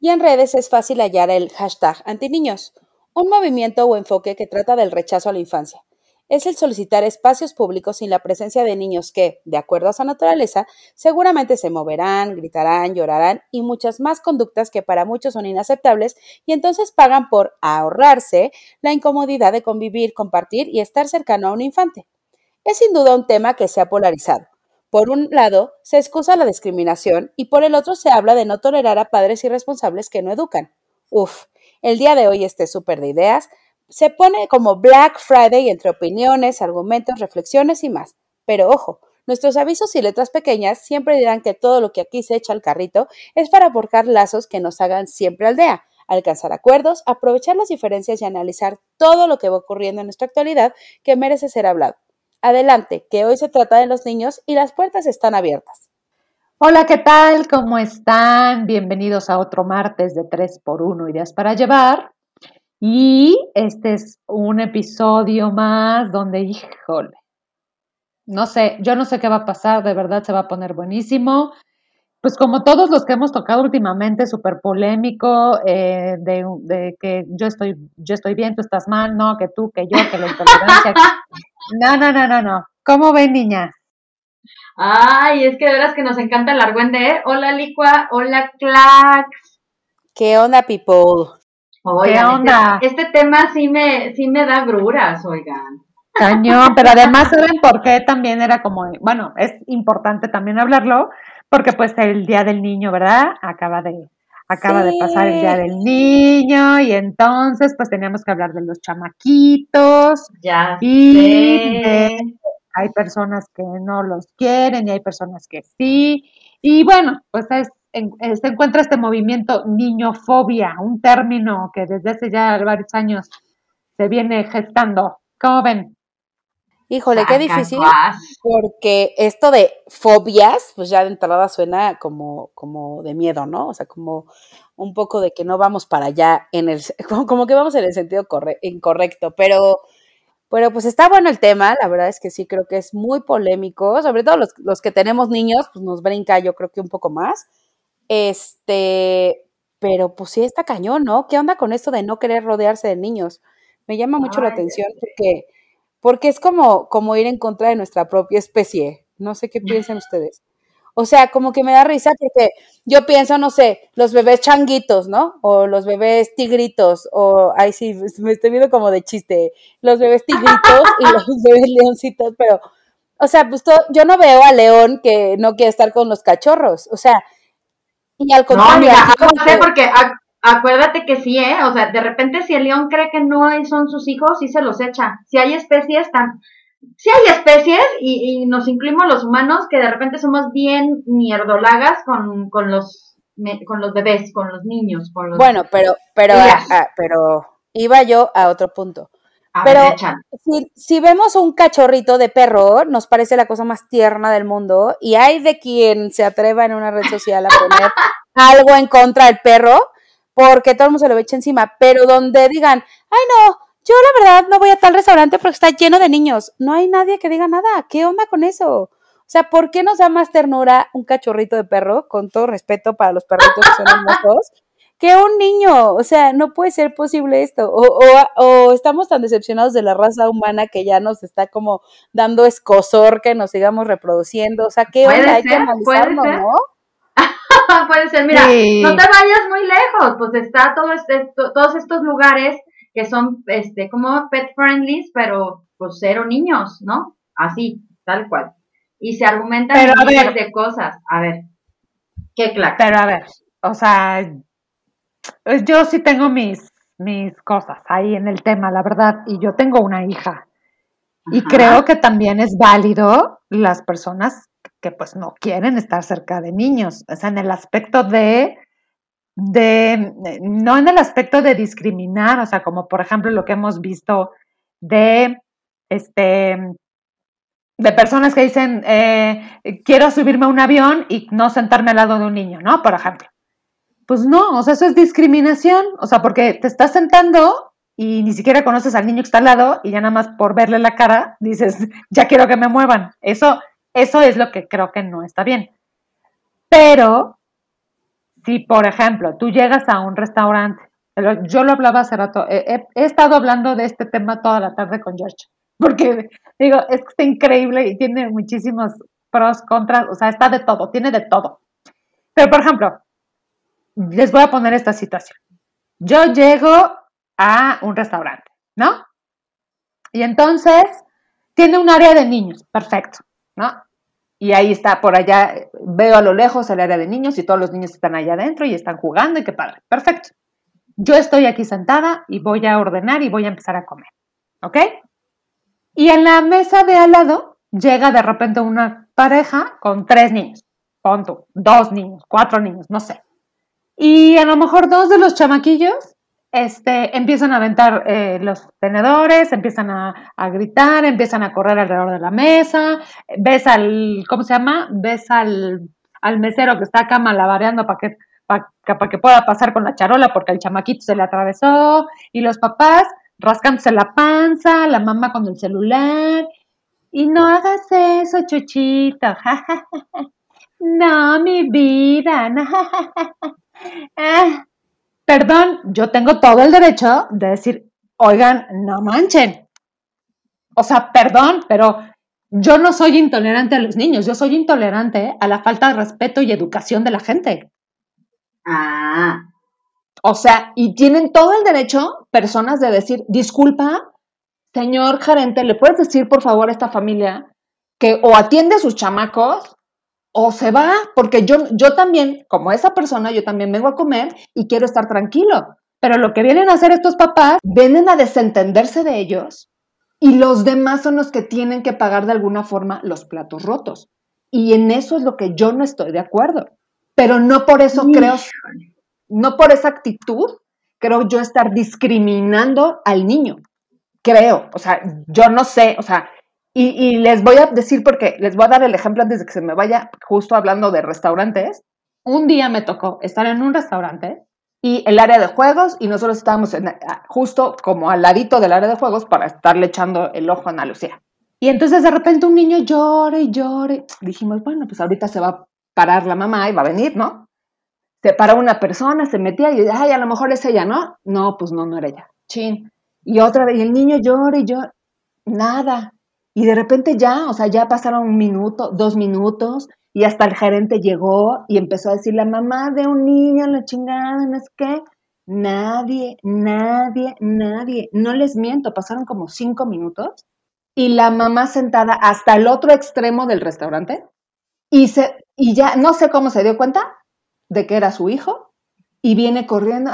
y en redes es fácil hallar el hashtag antiniños, un movimiento o enfoque que trata del rechazo a la infancia. Es el solicitar espacios públicos sin la presencia de niños que, de acuerdo a su naturaleza, seguramente se moverán, gritarán, llorarán y muchas más conductas que para muchos son inaceptables y entonces pagan por ahorrarse la incomodidad de convivir, compartir y estar cercano a un infante. Es sin duda un tema que se ha polarizado por un lado, se excusa la discriminación y por el otro se habla de no tolerar a padres irresponsables que no educan. Uf, el día de hoy este súper de ideas se pone como Black Friday entre opiniones, argumentos, reflexiones y más. Pero ojo, nuestros avisos y letras pequeñas siempre dirán que todo lo que aquí se echa al carrito es para porcar lazos que nos hagan siempre aldea, alcanzar acuerdos, aprovechar las diferencias y analizar todo lo que va ocurriendo en nuestra actualidad que merece ser hablado. Adelante, que hoy se trata de los niños y las puertas están abiertas. Hola, ¿qué tal? ¿Cómo están? Bienvenidos a otro martes de 3x1 Ideas para Llevar. Y este es un episodio más donde, híjole, no sé, yo no sé qué va a pasar, de verdad se va a poner buenísimo pues como todos los que hemos tocado últimamente, súper polémico, eh, de, que yo estoy, yo estoy bien, tú estás mal, no, que tú, que yo, que la intolerancia. no, no, no, no, no. ¿Cómo ven, niña? Ay, es que de veras que nos encanta el argüende, ¿eh? Hola, Licua, hola, Clax. ¿Qué onda, people? ¿Qué este onda? Este, tema sí me, sí me da gruras, oigan. Cañón, pero además, ¿saben por qué también era como, bueno, es importante también hablarlo? Porque pues el Día del Niño, ¿verdad? Acaba de, acaba de pasar el Día del Niño y entonces pues teníamos que hablar de los chamaquitos. Ya. Y hay personas que no los quieren y hay personas que sí. Y bueno, pues es, se encuentra este movimiento niñofobia, un término que desde hace ya varios años se viene gestando. ¿Cómo ven? Híjole, qué difícil, porque esto de fobias, pues ya de entrada suena como, como de miedo, ¿no? O sea, como un poco de que no vamos para allá en el, como, que vamos en el sentido incorrecto, pero, pero pues está bueno el tema, la verdad es que sí creo que es muy polémico, sobre todo los, los que tenemos niños, pues nos brinca yo creo que un poco más, este, pero pues sí está cañón, ¿no? ¿Qué onda con esto de no querer rodearse de niños? Me llama mucho la atención porque porque es como, como ir en contra de nuestra propia especie. No sé qué piensan ustedes. O sea, como que me da risa porque yo pienso, no sé, los bebés changuitos, ¿no? O los bebés tigritos, o, ay, sí, me estoy viendo como de chiste, los bebés tigritos y los bebés leoncitos, pero, o sea, pues yo no veo a León que no quiere estar con los cachorros, o sea, y al contrario. No, mira, sé porque Acuérdate que sí, ¿eh? O sea, de repente si el león cree que no son sus hijos, sí se los echa. Si hay especies tan... Si hay especies y, nos incluimos los humanos que de repente somos bien mierdolagas con, con los con los bebés, con los niños, con los... Bueno, pero, pero, ah, pero iba yo a otro punto. pero si, si, vemos un cachorrito de perro, nos parece la cosa más tierna del mundo y hay de quien se atreva en una red social a poner algo en contra del perro porque todo el mundo se lo echa encima, pero donde digan, ay no, yo la verdad no voy a tal restaurante porque está lleno de niños, no hay nadie que diga nada, ¿qué onda con eso? O sea, ¿por qué nos da más ternura un cachorrito de perro, con todo respeto para los perritos que son hermosos, que un niño? O sea, no puede ser posible esto. O, o, estamos tan decepcionados de la raza humana que ya nos está como dando escosor que nos sigamos reproduciendo. O sea, ¿qué onda? Hay que analizarlo, ¿no? puede ser, mira, no te vayas muy lejos, pues está todo este, todos estos lugares que son, este, como pet friendly, pero pues cero niños, ¿no? Así, tal cual. Y se argumentan miles de cosas. A ver, qué claro. Pero a ver, o sea, yo sí tengo mis, mis cosas ahí en el tema, la verdad, y yo tengo una hija. Y creo que también es válido las personas que pues no quieren estar cerca de niños, o sea, en el aspecto de de, no en el aspecto de discriminar, o sea, como por ejemplo lo que hemos visto de, este, de personas que dicen, eh, quiero subirme a un avión y no sentarme al lado de un niño, ¿no? Por ejemplo. Pues no, o sea, eso es discriminación, o sea, porque te estás sentando y ni siquiera conoces al niño que está al lado y ya nada más por verle la cara dices, ya quiero que me muevan. Eso, eso es lo que creo que no está bien. Pero si, por ejemplo, tú llegas a un restaurante, yo lo hablaba hace rato, he, estado hablando de este tema toda la tarde con George, porque digo, es que está increíble y tiene muchísimos pros, contras, o sea, está de todo, tiene de todo. Pero, por ejemplo, les voy a poner esta situación. Yo llego a un restaurante, ¿no? Y entonces tiene un área de niños, perfecto, ¿no? Y ahí está, por allá, veo a lo lejos el área de niños y todos los niños están allá adentro y están jugando y qué padre, perfecto. Yo estoy aquí sentada y voy a ordenar y voy a empezar a comer, ¿ok? Y en la mesa de al lado llega de repente una pareja con tres niños, punto, dos niños, cuatro niños, no sé. Y a lo mejor dos de los chamaquillos este, empiezan a aventar eh, los tenedores, empiezan a, gritar, empiezan a correr alrededor de la mesa, ves al, ¿cómo se llama? Ves al, al mesero que está acá malabareando para que, para, que pueda pasar con la charola porque el chamaquito se le atravesó, y los papás rascándose la panza, la mamá con el celular, y no hagas eso, chuchito, no, mi vida, no, ah, perdón, yo tengo todo el derecho de decir, oigan, no manchen. O sea, perdón, pero yo no soy intolerante a los niños, yo soy intolerante a la falta de respeto y educación de la gente. Ah. O sea, y tienen todo el derecho personas de decir, disculpa, señor gerente, ¿le puedes decir por favor a esta familia que o atiende a sus chamacos o se va, porque yo, yo también, como esa persona, yo también vengo a comer y quiero estar tranquilo. Pero lo que vienen a hacer estos papás, vienen a desentenderse de ellos y los demás son los que tienen que pagar de alguna forma los platos rotos. Y en eso es lo que yo no estoy de acuerdo. Pero no por eso creo, no por esa actitud, creo yo estar discriminando al niño. Creo, o sea, yo no sé, o sea, y, les voy a decir porque les voy a dar el ejemplo antes de que se me vaya justo hablando de restaurantes. Un día me tocó estar en un restaurante y el área de juegos y nosotros estábamos justo como al ladito del área de juegos para estarle echando el ojo a Ana Lucía. Y entonces de repente un niño llora y llora. Dijimos, bueno, pues ahorita se va a parar la mamá y va a venir, ¿no? Se para una persona, se metía y, ay, a lo mejor es ella, ¿no? No, pues no, no era ella. Chin. Y otra vez, y el niño llora y llora. Nada. Y de repente ya, o sea, ya pasaron un minuto, dos minutos, y hasta el gerente llegó y empezó a decir, la mamá de un niño, la chingada, no es que nadie, nadie, nadie, no les miento, pasaron como cinco minutos y la mamá sentada hasta el otro extremo del restaurante y, se, y ya no sé cómo se dio cuenta de que era su hijo y viene corriendo,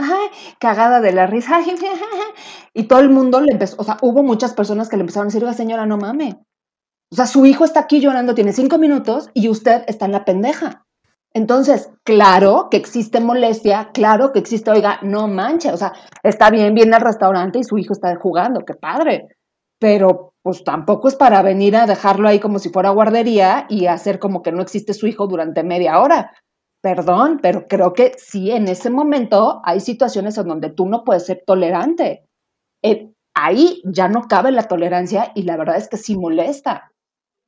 cagada de la risa, y todo el mundo le empezó, o sea, hubo muchas personas que le empezaron a decir, oiga señora, no mame. O sea, su hijo está aquí llorando, tiene cinco minutos y usted está en la pendeja. Entonces, claro que existe molestia, claro que existe, oiga, no manche, o sea, está bien, viene al restaurante y su hijo está jugando, qué padre, pero pues tampoco es para venir a dejarlo ahí como si fuera guardería y hacer como que no existe su hijo durante media hora. Perdón, pero creo que sí, en ese momento hay situaciones en donde tú no puedes ser tolerante. Eh, ahí ya no cabe la tolerancia y la verdad es que sí molesta.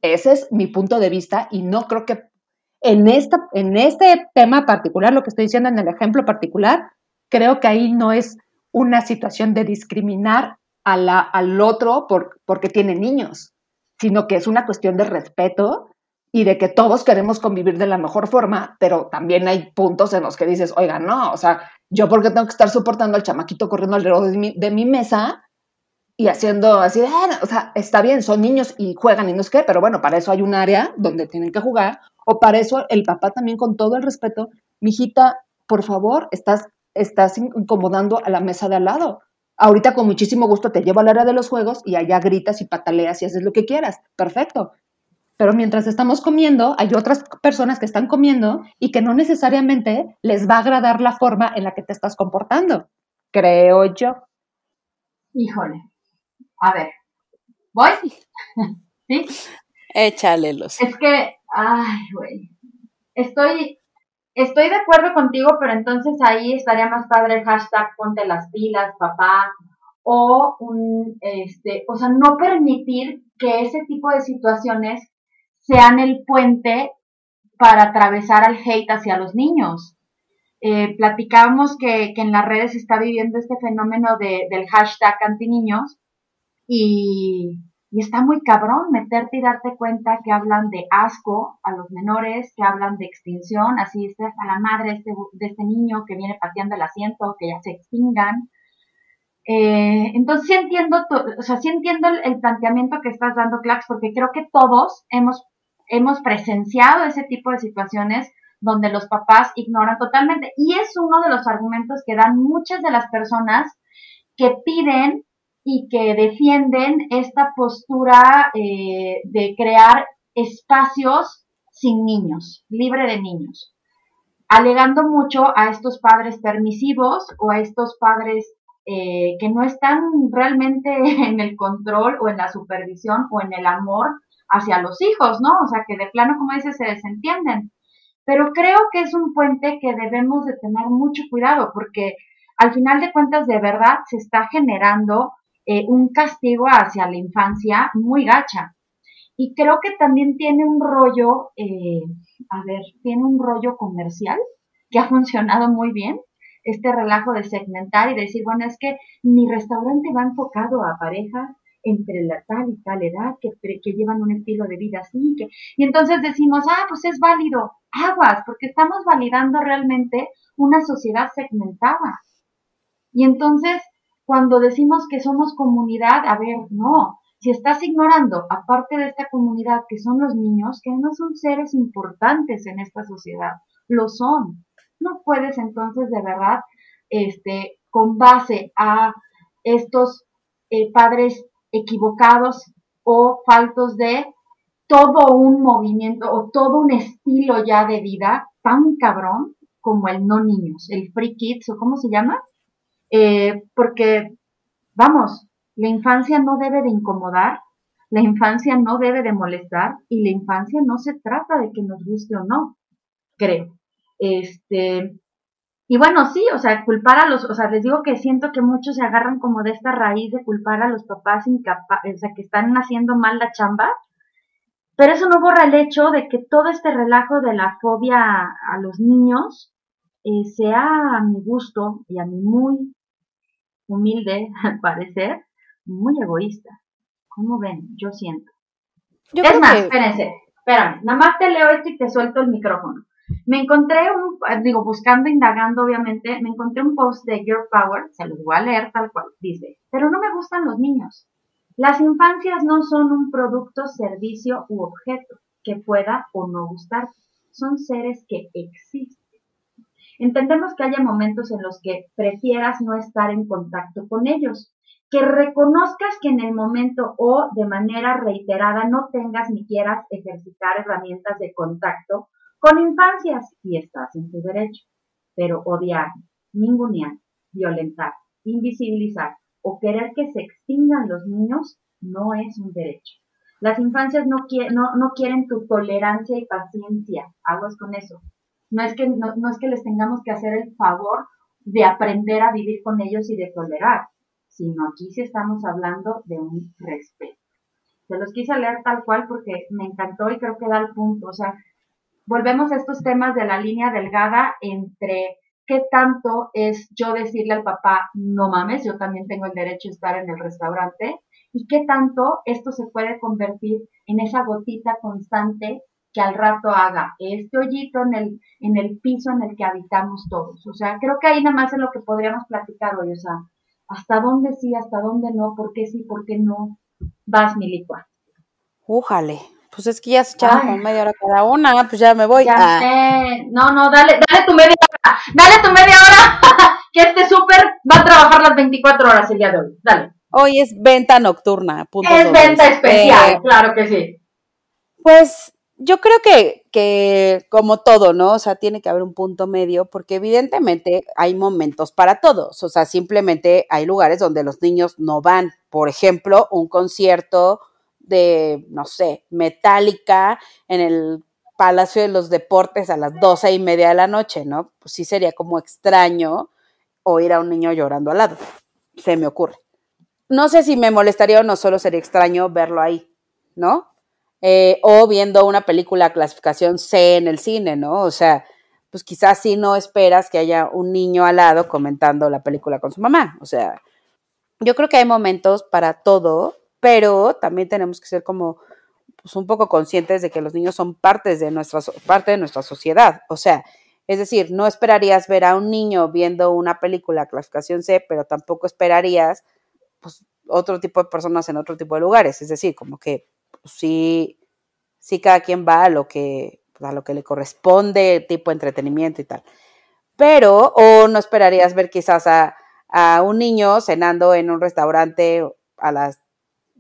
Ese es mi punto de vista y no creo que en, esta, en este tema particular, lo que estoy diciendo en el ejemplo particular, creo que ahí no es una situación de discriminar a al otro por, porque tiene niños, sino que es una cuestión de respeto y de que todos queremos convivir de la mejor forma, pero también hay puntos en los que dices, oiga, no, o sea, yo porque tengo que estar soportando al chamaquito corriendo alrededor de mi, de mi mesa y haciendo así, ah, o sea, está bien, son niños y juegan y no es qué, pero bueno, para eso hay un área donde tienen que jugar, o para eso el papá también con todo el respeto, mijita, por favor, estás, estás incomodando a la mesa de al lado. Ahorita con muchísimo gusto te llevo al área de los juegos y allá gritas y pataleas y haces lo que quieras. Perfecto pero mientras estamos comiendo, hay otras personas que están comiendo y que no necesariamente les va a agradar la forma en la que te estás comportando, creo yo. Híjole, a ver, ¿voy? ¿Sí? Échale los. Es que, ay, güey, estoy, estoy de acuerdo contigo, pero entonces ahí estaría más padre el hashtag ponte las pilas, papá, o un, este, o sea, no permitir que ese tipo de situaciones sean el puente para atravesar al hate hacia los niños. Eh, platicábamos que, que, en las redes se está viviendo este fenómeno de, del hashtag antiniños y, y está muy cabrón meterte y darte cuenta que hablan de asco a los menores, que hablan de extinción, así está a la madre este, de este niño que viene pateando el asiento, que ya se extingan. Eh, entonces sí entiendo, o sea, sí entiendo el, el, planteamiento que estás dando, Clax, porque creo que todos hemos, hemos presenciado ese tipo de situaciones donde los papás ignoran totalmente. Y es uno de los argumentos que dan muchas de las personas que piden y que defienden esta postura eh, de crear espacios sin niños, libre de niños, alegando mucho a estos padres permisivos o a estos padres eh, que no están realmente en el control o en la supervisión o en el amor hacia los hijos, ¿no? O sea, que de plano, como dices, se desentienden. Pero creo que es un puente que debemos de tener mucho cuidado porque al final de cuentas de verdad se está generando eh, un castigo hacia la infancia muy gacha. Y creo que también tiene un rollo, eh, a ver, tiene un rollo comercial que ha funcionado muy bien, este relajo de segmentar y decir, bueno, es que mi restaurante va enfocado a parejas entre la tal y tal edad, que, llevan un estilo de vida así, que, y entonces decimos, ah, pues es válido, aguas, porque estamos validando realmente una sociedad segmentada. Y entonces, cuando decimos que somos comunidad, a ver, no, si estás ignorando, aparte de esta comunidad que son los niños, que no son seres importantes en esta sociedad, lo son. No puedes entonces de verdad, este, con base a estos eh, padres equivocados o faltos de todo un movimiento o todo un estilo ya de vida tan cabrón como el no niños, el free kids o cómo se llama, eh, porque, vamos, la infancia no debe de incomodar, la infancia no debe de molestar y la infancia no se trata de que nos guste o no, creo. Este, y bueno, sí, o sea, culpar a los, o sea, les digo que siento que muchos se agarran como de esta raíz de culpar a los papás incapaces, o sea, que están haciendo mal la chamba, pero eso no borra el hecho de que todo este relajo de la fobia a, los niños eh, sea a mi gusto y a mi muy humilde, al parecer, muy egoísta. ¿Cómo ven? Yo siento. Yo es más, que... espérense, espérame, nada más te leo esto y te suelto el micrófono. Me encontré un, digo, buscando, indagando, obviamente, me encontré un post de Girl Power, se los voy a leer tal cual, dice, pero no me gustan los niños. Las infancias no son un producto, servicio u objeto que pueda o no gustar. Son seres que existen. Entendemos que haya momentos en los que prefieras no estar en contacto con ellos, que reconozcas que en el momento o de manera reiterada no tengas ni quieras ejercitar herramientas de contacto con infancias y estás en tu derecho. Pero odiar, ningunear, violentar, invisibilizar o querer que se extingan los niños no es un derecho. Las infancias no, no, no quieren tu tolerancia y paciencia. Aguas con eso. No es, que, no, no es que les tengamos que hacer el favor de aprender a vivir con ellos y de tolerar, sino aquí sí estamos hablando de un respeto. Se los quise leer tal cual porque me encantó y creo que da el punto. O sea, volvemos a estos temas de la línea delgada entre qué tanto es yo decirle al papá, no mames, yo también tengo el derecho a estar en el restaurante, y qué tanto esto se puede convertir en esa gotita constante que al rato haga este hoyito en el, en el piso en el que habitamos todos. O sea, creo que ahí nada más es lo que podríamos platicar hoy, o sea, hasta dónde sí, hasta dónde no, por qué sí, por qué no. Vas, mi licua. Újale, pues es que ya se echaron como media hora cada una, pues ya me voy. Ya ah. sé. No, no, dale, dale tu media hora. Dale tu media hora. que este súper va a trabajar las 24 horas el día de hoy. Dale. Hoy es venta nocturna. es venta especial, eh, claro que sí. Pues yo creo que, que, como todo, ¿no? O sea, tiene que haber un punto medio, porque evidentemente hay momentos para todos. O sea, simplemente hay lugares donde los niños no van. Por ejemplo, un concierto de, no sé, Metallica en el Palacio de los Deportes a las doce y media de la noche, ¿no? Pues sí sería como extraño oír a un niño llorando al lado. Se me ocurre. No sé si me molestaría o no, solo sería extraño verlo ahí, ¿no? Eh, o viendo una película clasificación C en el cine, ¿no? O sea, pues quizás sí no esperas que haya un niño al lado comentando la película con su mamá. O sea, yo creo que hay momentos para todo, pero también tenemos que ser como pues, un poco conscientes de que los niños son partes de nuestra, parte de nuestra sociedad. O sea, es decir, no esperarías ver a un niño viendo una película clasificación C, pero tampoco esperarías pues, otro tipo de personas en otro tipo de lugares. Es decir, como que pues, sí, sí cada quien va a lo que, a lo que le corresponde, tipo entretenimiento y tal. Pero, o no esperarías ver quizás a, a un niño cenando en un restaurante a las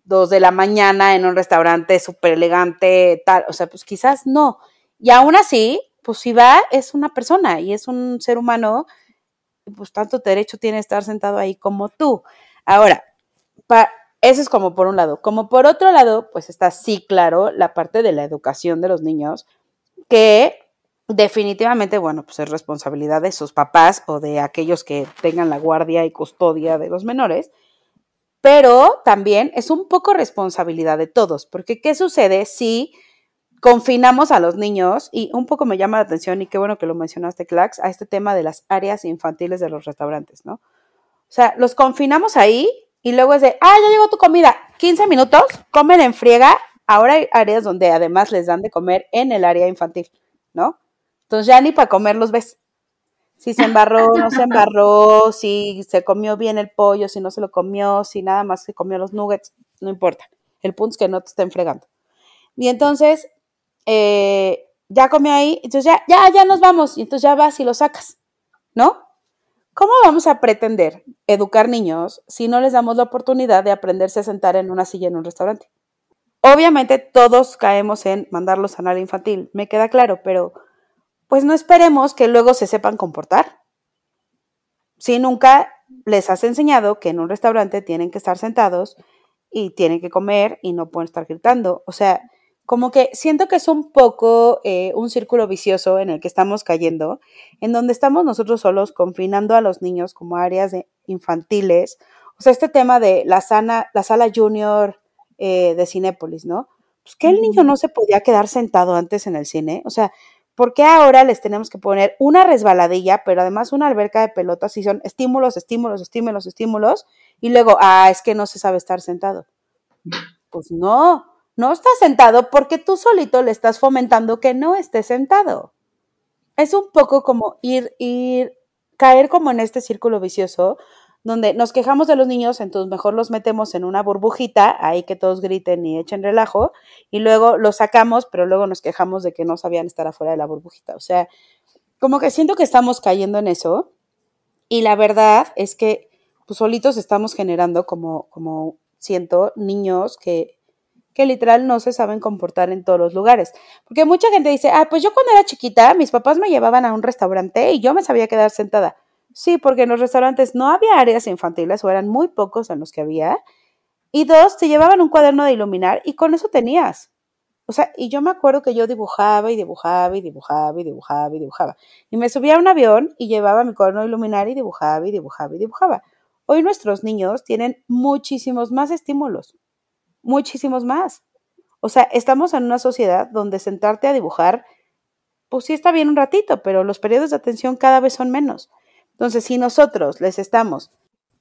2 de la mañana en un restaurante súper elegante, tal, o sea, pues quizás no. Y aún así, pues si va, es una persona y es un ser humano, pues tanto derecho tiene estar sentado ahí como tú. Ahora, eso es como por un lado. Como por otro lado, pues está sí, claro, la parte de la educación de los niños, que definitivamente, bueno, pues es responsabilidad de sus papás o de aquellos que tengan la guardia y custodia de los menores pero también es un poco responsabilidad de todos, porque ¿qué sucede si confinamos a los niños? Y un poco me llama la atención, y qué bueno que lo mencionaste, Clax, a este tema de las áreas infantiles de los restaurantes, ¿no? O sea, los confinamos ahí y luego es de, ah, ya llegó tu comida, 15 minutos, comen en friega. Ahora hay áreas donde además les dan de comer en el área infantil, ¿no? Entonces ya ni para comer los ves si se embarró, no se embarró, si se comió bien el pollo, si no se lo comió, si nada más se comió los nuggets, no importa. El punto es que no te estén fregando. Y entonces, eh, ya comió ahí, entonces ya, ya, ya nos vamos, y entonces ya vas y lo sacas, ¿no? ¿Cómo vamos a pretender educar niños si no les damos la oportunidad de aprenderse a sentar en una silla en un restaurante? Obviamente todos caemos en mandarlos a la infantil, me queda claro, pero pues no esperemos que luego se sepan comportar. Si nunca les has enseñado que en un restaurante tienen que estar sentados y tienen que comer y no pueden estar gritando. O sea, como que siento que es un poco eh, un círculo vicioso en el que estamos cayendo, en donde estamos nosotros solos confinando a los niños como áreas infantiles. O sea, este tema de la, sana, la sala junior eh, de Cinépolis, ¿no? Pues que el niño no se podía quedar sentado antes en el cine. O sea, ¿Por qué ahora les tenemos que poner una resbaladilla, pero además una alberca de pelotas y son estímulos, estímulos, estímulos, estímulos? Y luego, ah, es que no se sabe estar sentado. Pues no, no está sentado porque tú solito le estás fomentando que no esté sentado. Es un poco como ir, ir, caer como en este círculo vicioso donde nos quejamos de los niños, entonces mejor los metemos en una burbujita, ahí que todos griten y echen relajo, y luego los sacamos, pero luego nos quejamos de que no sabían estar afuera de la burbujita. O sea, como que siento que estamos cayendo en eso, y la verdad es que pues solitos estamos generando como, como siento, niños que, que literal no se saben comportar en todos los lugares. Porque mucha gente dice, ah, pues yo cuando era chiquita, mis papás me llevaban a un restaurante y yo me sabía quedar sentada. Sí, porque en los restaurantes no había áreas infantiles o eran muy pocos en los que había. Y dos, te llevaban un cuaderno de iluminar y con eso tenías. O sea, y yo me acuerdo que yo dibujaba y dibujaba y dibujaba y dibujaba y dibujaba. Y me subía a un avión y llevaba mi cuaderno de iluminar y dibujaba y dibujaba y dibujaba. Hoy nuestros niños tienen muchísimos más estímulos, muchísimos más. O sea, estamos en una sociedad donde sentarte a dibujar, pues sí está bien un ratito, pero los periodos de atención cada vez son menos. Entonces, si nosotros les estamos,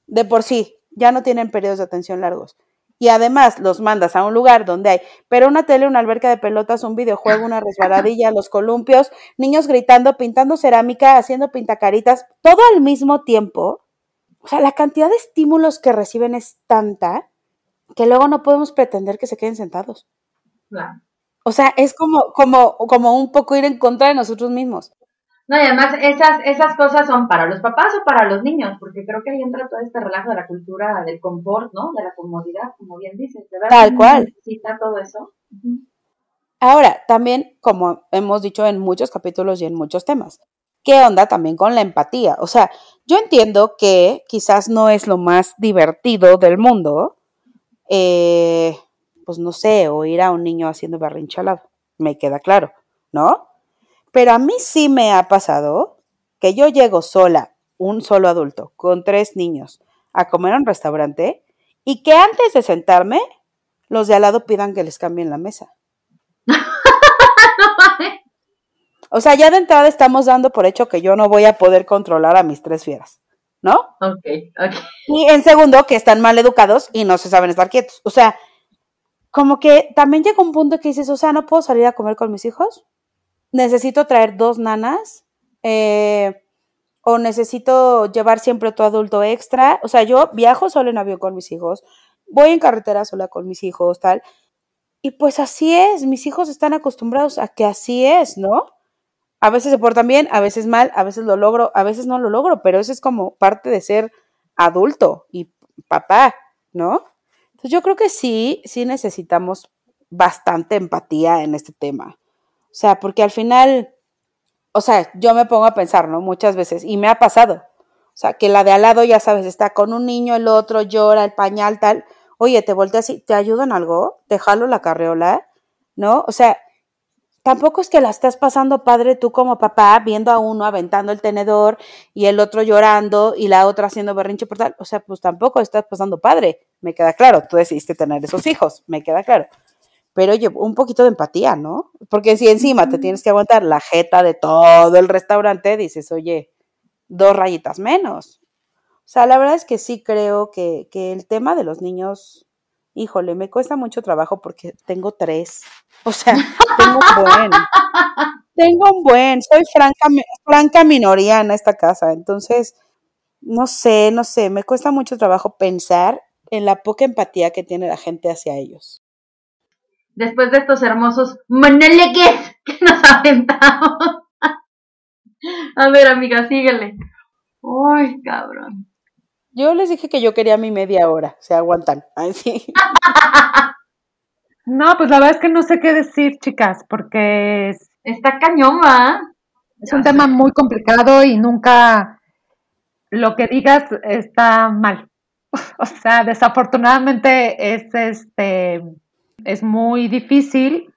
de por sí, ya no tienen periodos de atención largos, y además los mandas a un lugar donde hay, pero una tele, una alberca de pelotas, un videojuego, una resbaladilla, los columpios, niños gritando, pintando cerámica, haciendo pintacaritas, todo al mismo tiempo. O sea, la cantidad de estímulos que reciben es tanta que luego no podemos pretender que se queden sentados. O sea, es como, como, como un poco ir en contra de nosotros mismos. No, y además esas, esas cosas son para los papás o para los niños, porque creo que ahí entra todo este relajo de la cultura del confort, ¿no? De la comodidad, como bien dices, de verdad. Tal cual. Necesita todo eso. Ahora, también, como hemos dicho en muchos capítulos y en muchos temas, ¿qué onda también con la empatía? O sea, yo entiendo que quizás no es lo más divertido del mundo, eh, pues no sé, oír a un niño haciendo berrinche al lado, me queda claro, ¿no? Pero a mí sí me ha pasado que yo llego sola, un solo adulto, con tres niños, a comer a un restaurante y que antes de sentarme, los de al lado pidan que les cambien la mesa. O sea, ya de entrada estamos dando por hecho que yo no voy a poder controlar a mis tres fieras, ¿no? Ok, ok. Y en segundo, que están mal educados y no se saben estar quietos. O sea, como que también llega un punto que dices, o sea, no puedo salir a comer con mis hijos. Necesito traer dos nanas. Eh, o necesito llevar siempre otro adulto extra. O sea, yo viajo solo en avión con mis hijos. Voy en carretera sola con mis hijos, tal. Y pues así es, mis hijos están acostumbrados a que así es, ¿no? A veces se portan bien, a veces mal, a veces lo logro, a veces no lo logro, pero eso es como parte de ser adulto y papá, ¿no? Entonces yo creo que sí, sí necesitamos bastante empatía en este tema. O sea, porque al final, o sea, yo me pongo a pensar, ¿no? Muchas veces, y me ha pasado. O sea, que la de al lado, ya sabes, está con un niño, el otro llora, el pañal, tal oye, te volteas y te ayudan algo, te la carreola, ¿no? O sea, tampoco es que la estás pasando padre tú como papá, viendo a uno aventando el tenedor y el otro llorando y la otra haciendo berrinche por tal. O sea, pues tampoco estás pasando padre, me queda claro. Tú decidiste tener esos hijos, me queda claro. Pero oye, un poquito de empatía, ¿no? Porque si encima te tienes que aguantar la jeta de todo el restaurante, dices, oye, dos rayitas menos. O sea, la verdad es que sí creo que, el tema de los niños, híjole, me cuesta mucho trabajo porque tengo tres. O sea, tengo un buen. tengo un buen. Soy franca, franca minoría en esta casa. Entonces, no sé, no sé, me cuesta mucho trabajo pensar en la poca empatía que tiene la gente hacia ellos. Después de estos hermosos monólegos que nos aventamos. A ver, amiga, síguele. Uy, cabrón. Yo les dije que yo quería mi media hora, se aguantan. Ay, sí. No, pues la verdad es que no sé qué decir, chicas, porque es, está cañón, Es un tema muy complicado y nunca lo que digas está mal. O sea, desafortunadamente es este es muy difícil.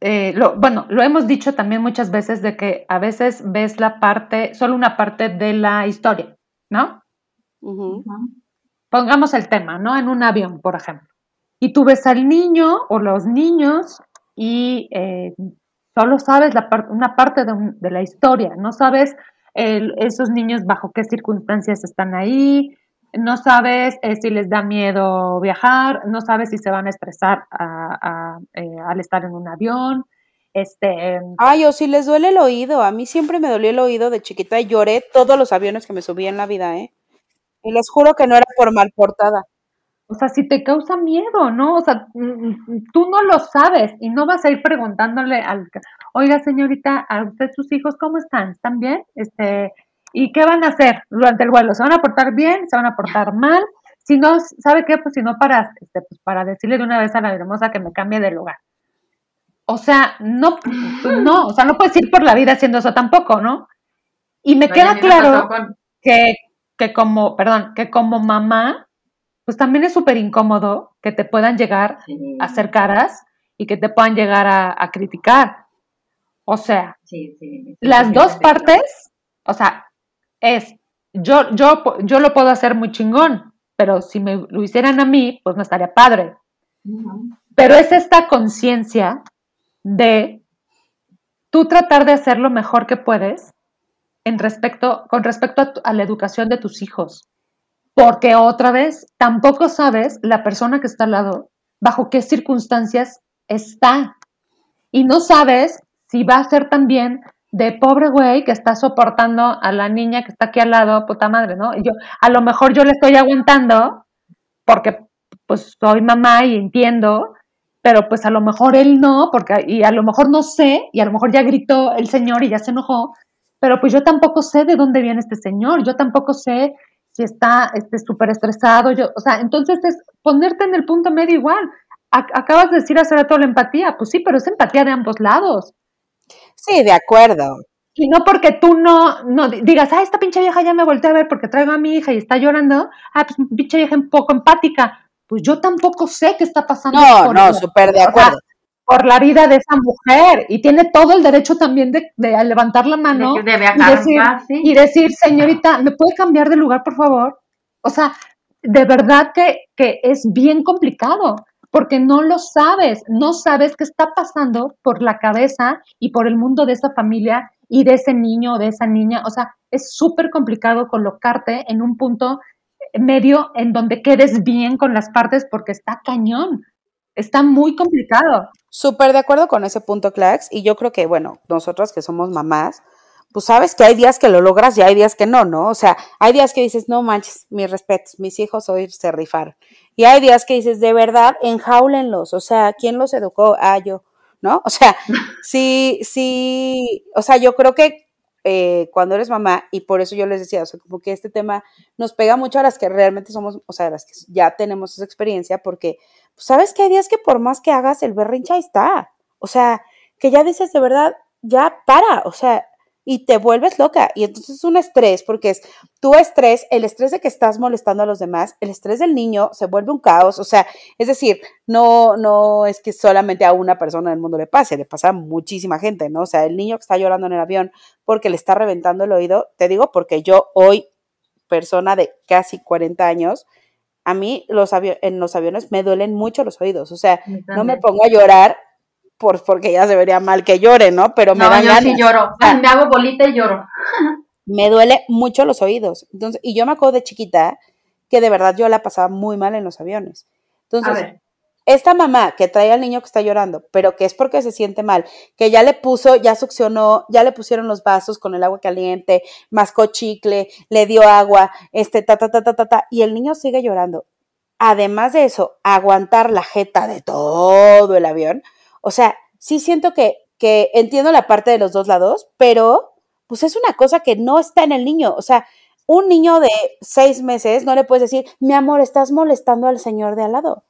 Eh, lo, bueno, lo hemos dicho también muchas veces de que a veces ves la parte, solo una parte de la historia, ¿no? Pongamos el tema, ¿no? En un avión, por ejemplo. Y tú ves al niño o los niños y eh, solo sabes la una parte de, la historia, no sabes esos niños bajo qué circunstancias están ahí, no sabes eh, si les da miedo viajar, no sabes si se van a estresar eh, al estar en un avión. Este, em, Ay, o si les duele el oído. A mí siempre me dolió el oído de chiquita y lloré todos los aviones que me subí en la vida, ¿eh? Y les juro que no era por mal portada. O sea, si te causa miedo, ¿no? O sea, mm, mm, tú no lo sabes y no vas a ir preguntándole al, oiga señorita, ¿a usted sus hijos cómo están? ¿Están bien? Este, ¿y qué van a hacer durante el vuelo? ¿Se van a portar bien? ¿Se van a portar mal? Si no, ¿sabe qué? Pues si no para, este, pues para decirle de una vez a la hermosa que me cambie de lugar. O sea, no, no, o sea, no puedes ir por la vida haciendo eso tampoco, ¿no? Y me queda claro que que como, perdón, que como mamá, pues también es súper incómodo que te puedan llegar a hacer caras y que te puedan llegar a, criticar. O sea, las dos partes, o sea, es, yo, yo, yo lo puedo hacer muy chingón, pero si me lo hicieran a mí, pues no estaría padre. Pero es esta conciencia de tú tratar de hacer lo mejor que puedes en respecto, con respecto a, la educación de tus hijos. Porque otra vez, tampoco sabes la persona que está al lado, bajo qué circunstancias está. Y no sabes si va a ser también de pobre güey que está soportando a la niña que está aquí al lado, puta madre, ¿no? Y yo, a lo mejor yo le estoy aguantando porque pues soy mamá y entiendo, pero pues a lo mejor él no, porque y a lo mejor no sé, y a lo mejor ya gritó el señor y ya se enojó, pero pues yo tampoco sé de dónde viene este señor, yo tampoco sé si está súper este, estresado, yo, o sea, entonces es ponerte en el punto medio igual. acabas de decir hace rato la empatía, pues sí, pero es empatía de ambos lados. Sí, de acuerdo. Y no porque tú no, no digas, ah, esta pinche vieja ya me volteé a ver porque traigo a mi hija y está llorando, ah, pues pinche vieja un poco empática. Pues yo tampoco sé qué está pasando. No, no, súper de acuerdo. por la vida de esa mujer y tiene todo el derecho también de, levantar la mano y, decir, y decir, señorita, ¿me puede cambiar de lugar, por favor? O sea, de verdad que, que es bien complicado porque no lo sabes, no sabes qué está pasando por la cabeza y por el mundo de esa familia y de ese niño o de esa niña. O sea, es súper complicado colocarte en un punto medio en donde quedes bien con las partes porque está cañón, está muy complicado. Súper de acuerdo con ese punto, Clax, y yo creo que, bueno, nosotros que somos mamás, pues sabes que hay días que lo logras y hay días que no, ¿no? O sea, hay días que dices, no manches, mis respetos, mis hijos hoy se rifaron. Y hay días que dices, de verdad, enjaulenlos, o sea, ¿quién los educó? Ah, yo, ¿no? O sea, sí, sí, o sea, yo creo que eh, cuando eres mamá, y por eso yo les decía, o sea, como que este tema nos pega mucho a las que realmente somos, o sea, a las que ya tenemos esa experiencia, porque, pues, sabes que hay días que por más que hagas, el berrincha está, o sea, que ya dices de verdad, ya para, o sea, y te vuelves loca. Y entonces es un estrés, porque es tu estrés, el estrés de que estás molestando a los demás, el estrés del niño se vuelve un caos. O sea, es decir, no, no es que solamente a una persona del mundo le pase, le pasa a muchísima gente, ¿no? O sea, el niño que está llorando en el avión porque le está reventando el oído, te digo porque yo hoy, persona de casi 40 años, a mí los en los aviones me duelen mucho los oídos. O sea, no me pongo a llorar por, porque ya se vería mal que llore, ¿no? Pero me no, yo sí lloro, me hago bolita y lloro. Me duele mucho los oídos. Entonces, y yo me acuerdo de chiquita que de verdad yo la pasaba muy mal en los aviones. Entonces, esta mamá que trae al niño que está llorando, pero que es porque se siente mal, que ya le puso, ya succionó, ya le pusieron los vasos con el agua caliente, mascó chicle, le dio agua, este, ta, ta, ta, ta, ta, ta, y el niño sigue llorando. Además de eso, aguantar la jeta de todo el avión, o sea, sí siento que, que entiendo la parte de los dos lados, pero pues es una cosa que no está en el niño. O sea, un niño de seis meses no le puedes decir, mi amor, estás molestando al señor de al lado.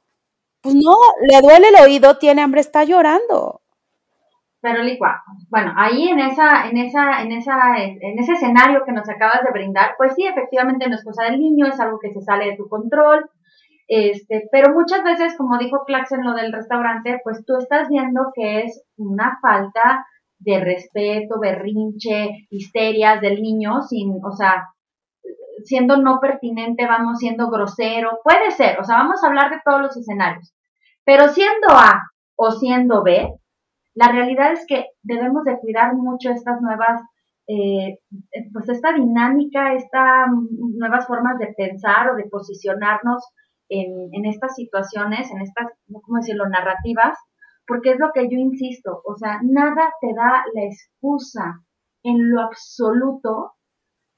Pues no, le duele el oído, tiene hambre, está llorando. Pero licua, bueno, ahí en esa, en esa, en esa, en ese escenario que nos acabas de brindar, pues sí, efectivamente no es cosa del niño, es algo que se sale de tu control, este, pero muchas veces, como dijo Clax en lo del restaurante, pues tú estás viendo que es una falta de respeto, berrinche, histerias del niño, sin, o sea, siendo no pertinente, vamos siendo grosero, puede ser, o sea, vamos a hablar de todos los escenarios. Pero siendo A o siendo B, la realidad es que debemos de cuidar mucho estas nuevas, eh, pues esta dinámica, estas nuevas formas de pensar o de posicionarnos en, estas situaciones, en estas, ¿cómo decirlo?, narrativas, porque es lo que yo insisto, o sea, nada te da la excusa en lo absoluto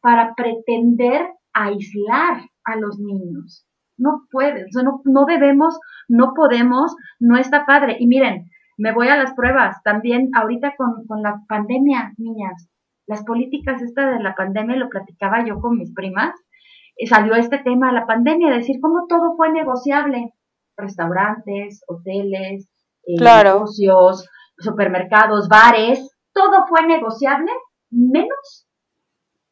para pretender aislar a los niños. No puedes, o sea, no, no debemos, no podemos, no está padre. Y miren, me voy a las pruebas, también ahorita con, con la pandemia, niñas, las políticas estas de la pandemia, lo platicaba yo con mis primas, salió este tema de la pandemia, decir cómo todo fue negociable. Restaurantes, hoteles, eh, negocios, supermercados, bares, todo fue negociable, menos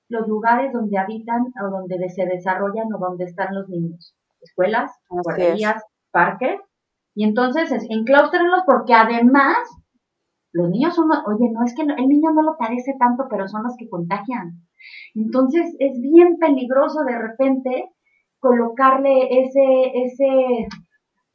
los lugares donde habitan o donde se desarrollan o donde están los niños. Escuelas, guarderías, parques. Y entonces enclaustrenlos porque además los niños son, oye, no es que el niño no lo parece tanto, pero son los que contagian. Entonces es bien peligroso de repente colocarle ese, ese,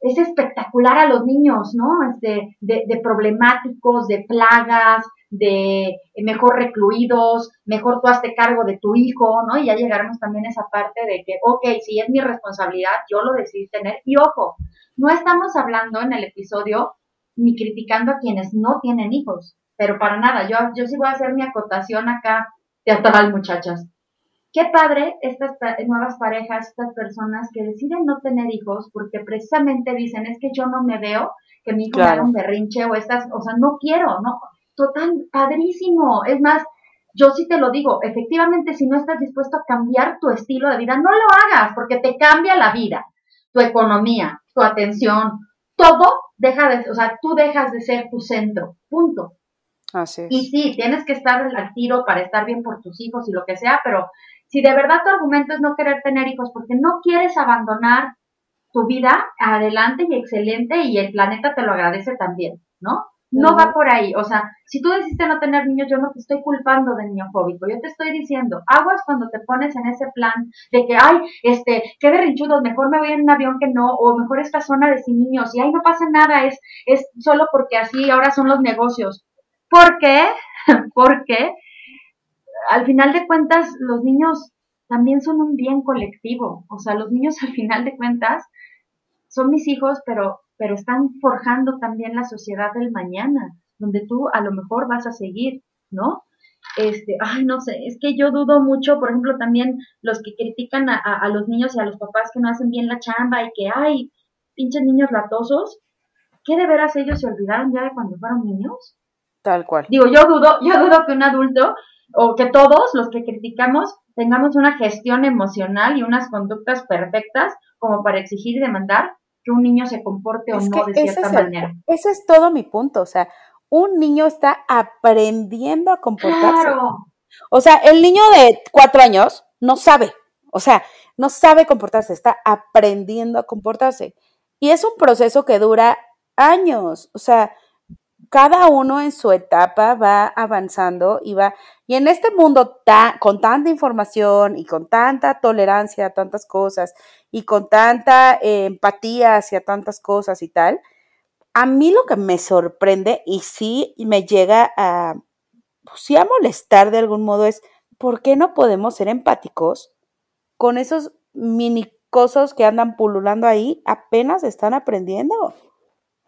ese espectacular a los niños, ¿no? Este, de, de problemáticos, de plagas, de mejor recluidos, mejor tú hazte cargo de tu hijo, ¿no? Y ya llegaremos también a esa parte de que, ok, si es mi responsabilidad, yo lo decidí tener. Y ojo, no estamos hablando en el episodio ni criticando a quienes no tienen hijos, pero para nada, yo, yo sí voy a hacer mi acotación acá teatral, muchachas. Qué padre estas nuevas parejas, estas personas que deciden no tener hijos porque precisamente dicen, es que yo no me veo que mi hijo me haga un berrinche o estas, o sea, no quiero, no, total, padrísimo. Es más, yo sí te lo digo, efectivamente, si no estás dispuesto a cambiar tu estilo de vida, no lo hagas porque te cambia la vida, tu economía, tu atención, todo deja de, o sea, tú dejas de ser tu centro, punto. Así es. Y sí, tienes que estar al tiro para estar bien por tus hijos y lo que sea, pero si de verdad tu argumento es no querer tener hijos porque no quieres abandonar tu vida adelante y excelente y el planeta te lo agradece también, ¿no? No va por ahí, o sea, si tú decidiste no tener niños, yo no te estoy culpando de niño fóbico, yo te estoy diciendo, aguas cuando te pones en ese plan de que, ay, este, qué berrinchudos, mejor me voy en un avión que no, o mejor esta zona de sin niños, y ahí no pasa nada, es, es solo porque así ahora son los negocios. ¿Por qué? Porque al final de cuentas los niños también son un bien colectivo, o sea, los niños al final de cuentas son mis hijos, pero, pero están forjando también la sociedad del mañana, donde tú a lo mejor vas a seguir, ¿no? Este, ay, no sé, es que yo dudo mucho, por ejemplo, también los que critican a, los niños y a los papás que no hacen bien la chamba y que, ay, pinches niños latosos, ¿qué de veras ellos se olvidaron ya de cuando fueron niños? Tal cual. Digo, yo dudo, yo dudo que un adulto o que todos los que criticamos tengamos una gestión emocional y unas conductas perfectas como para exigir y demandar que un niño se comporte o no de cierta manera. ese es todo mi punto, o sea, un niño está aprendiendo a comportarse. Claro. O sea, el niño de cuatro años no sabe, o sea, no sabe comportarse, está aprendiendo a comportarse. Y es un proceso que dura años, o sea, cada uno en su etapa va avanzando y va, y en este mundo con tanta información y con tanta tolerancia a tantas cosas y con tanta eh, empatía hacia tantas cosas y tal, a mí lo que me sorprende y sí me llega a, pues sí a molestar de algún modo es, ¿por qué no podemos ser empáticos con esos mini cosas que andan pululando ahí? Apenas están aprendiendo.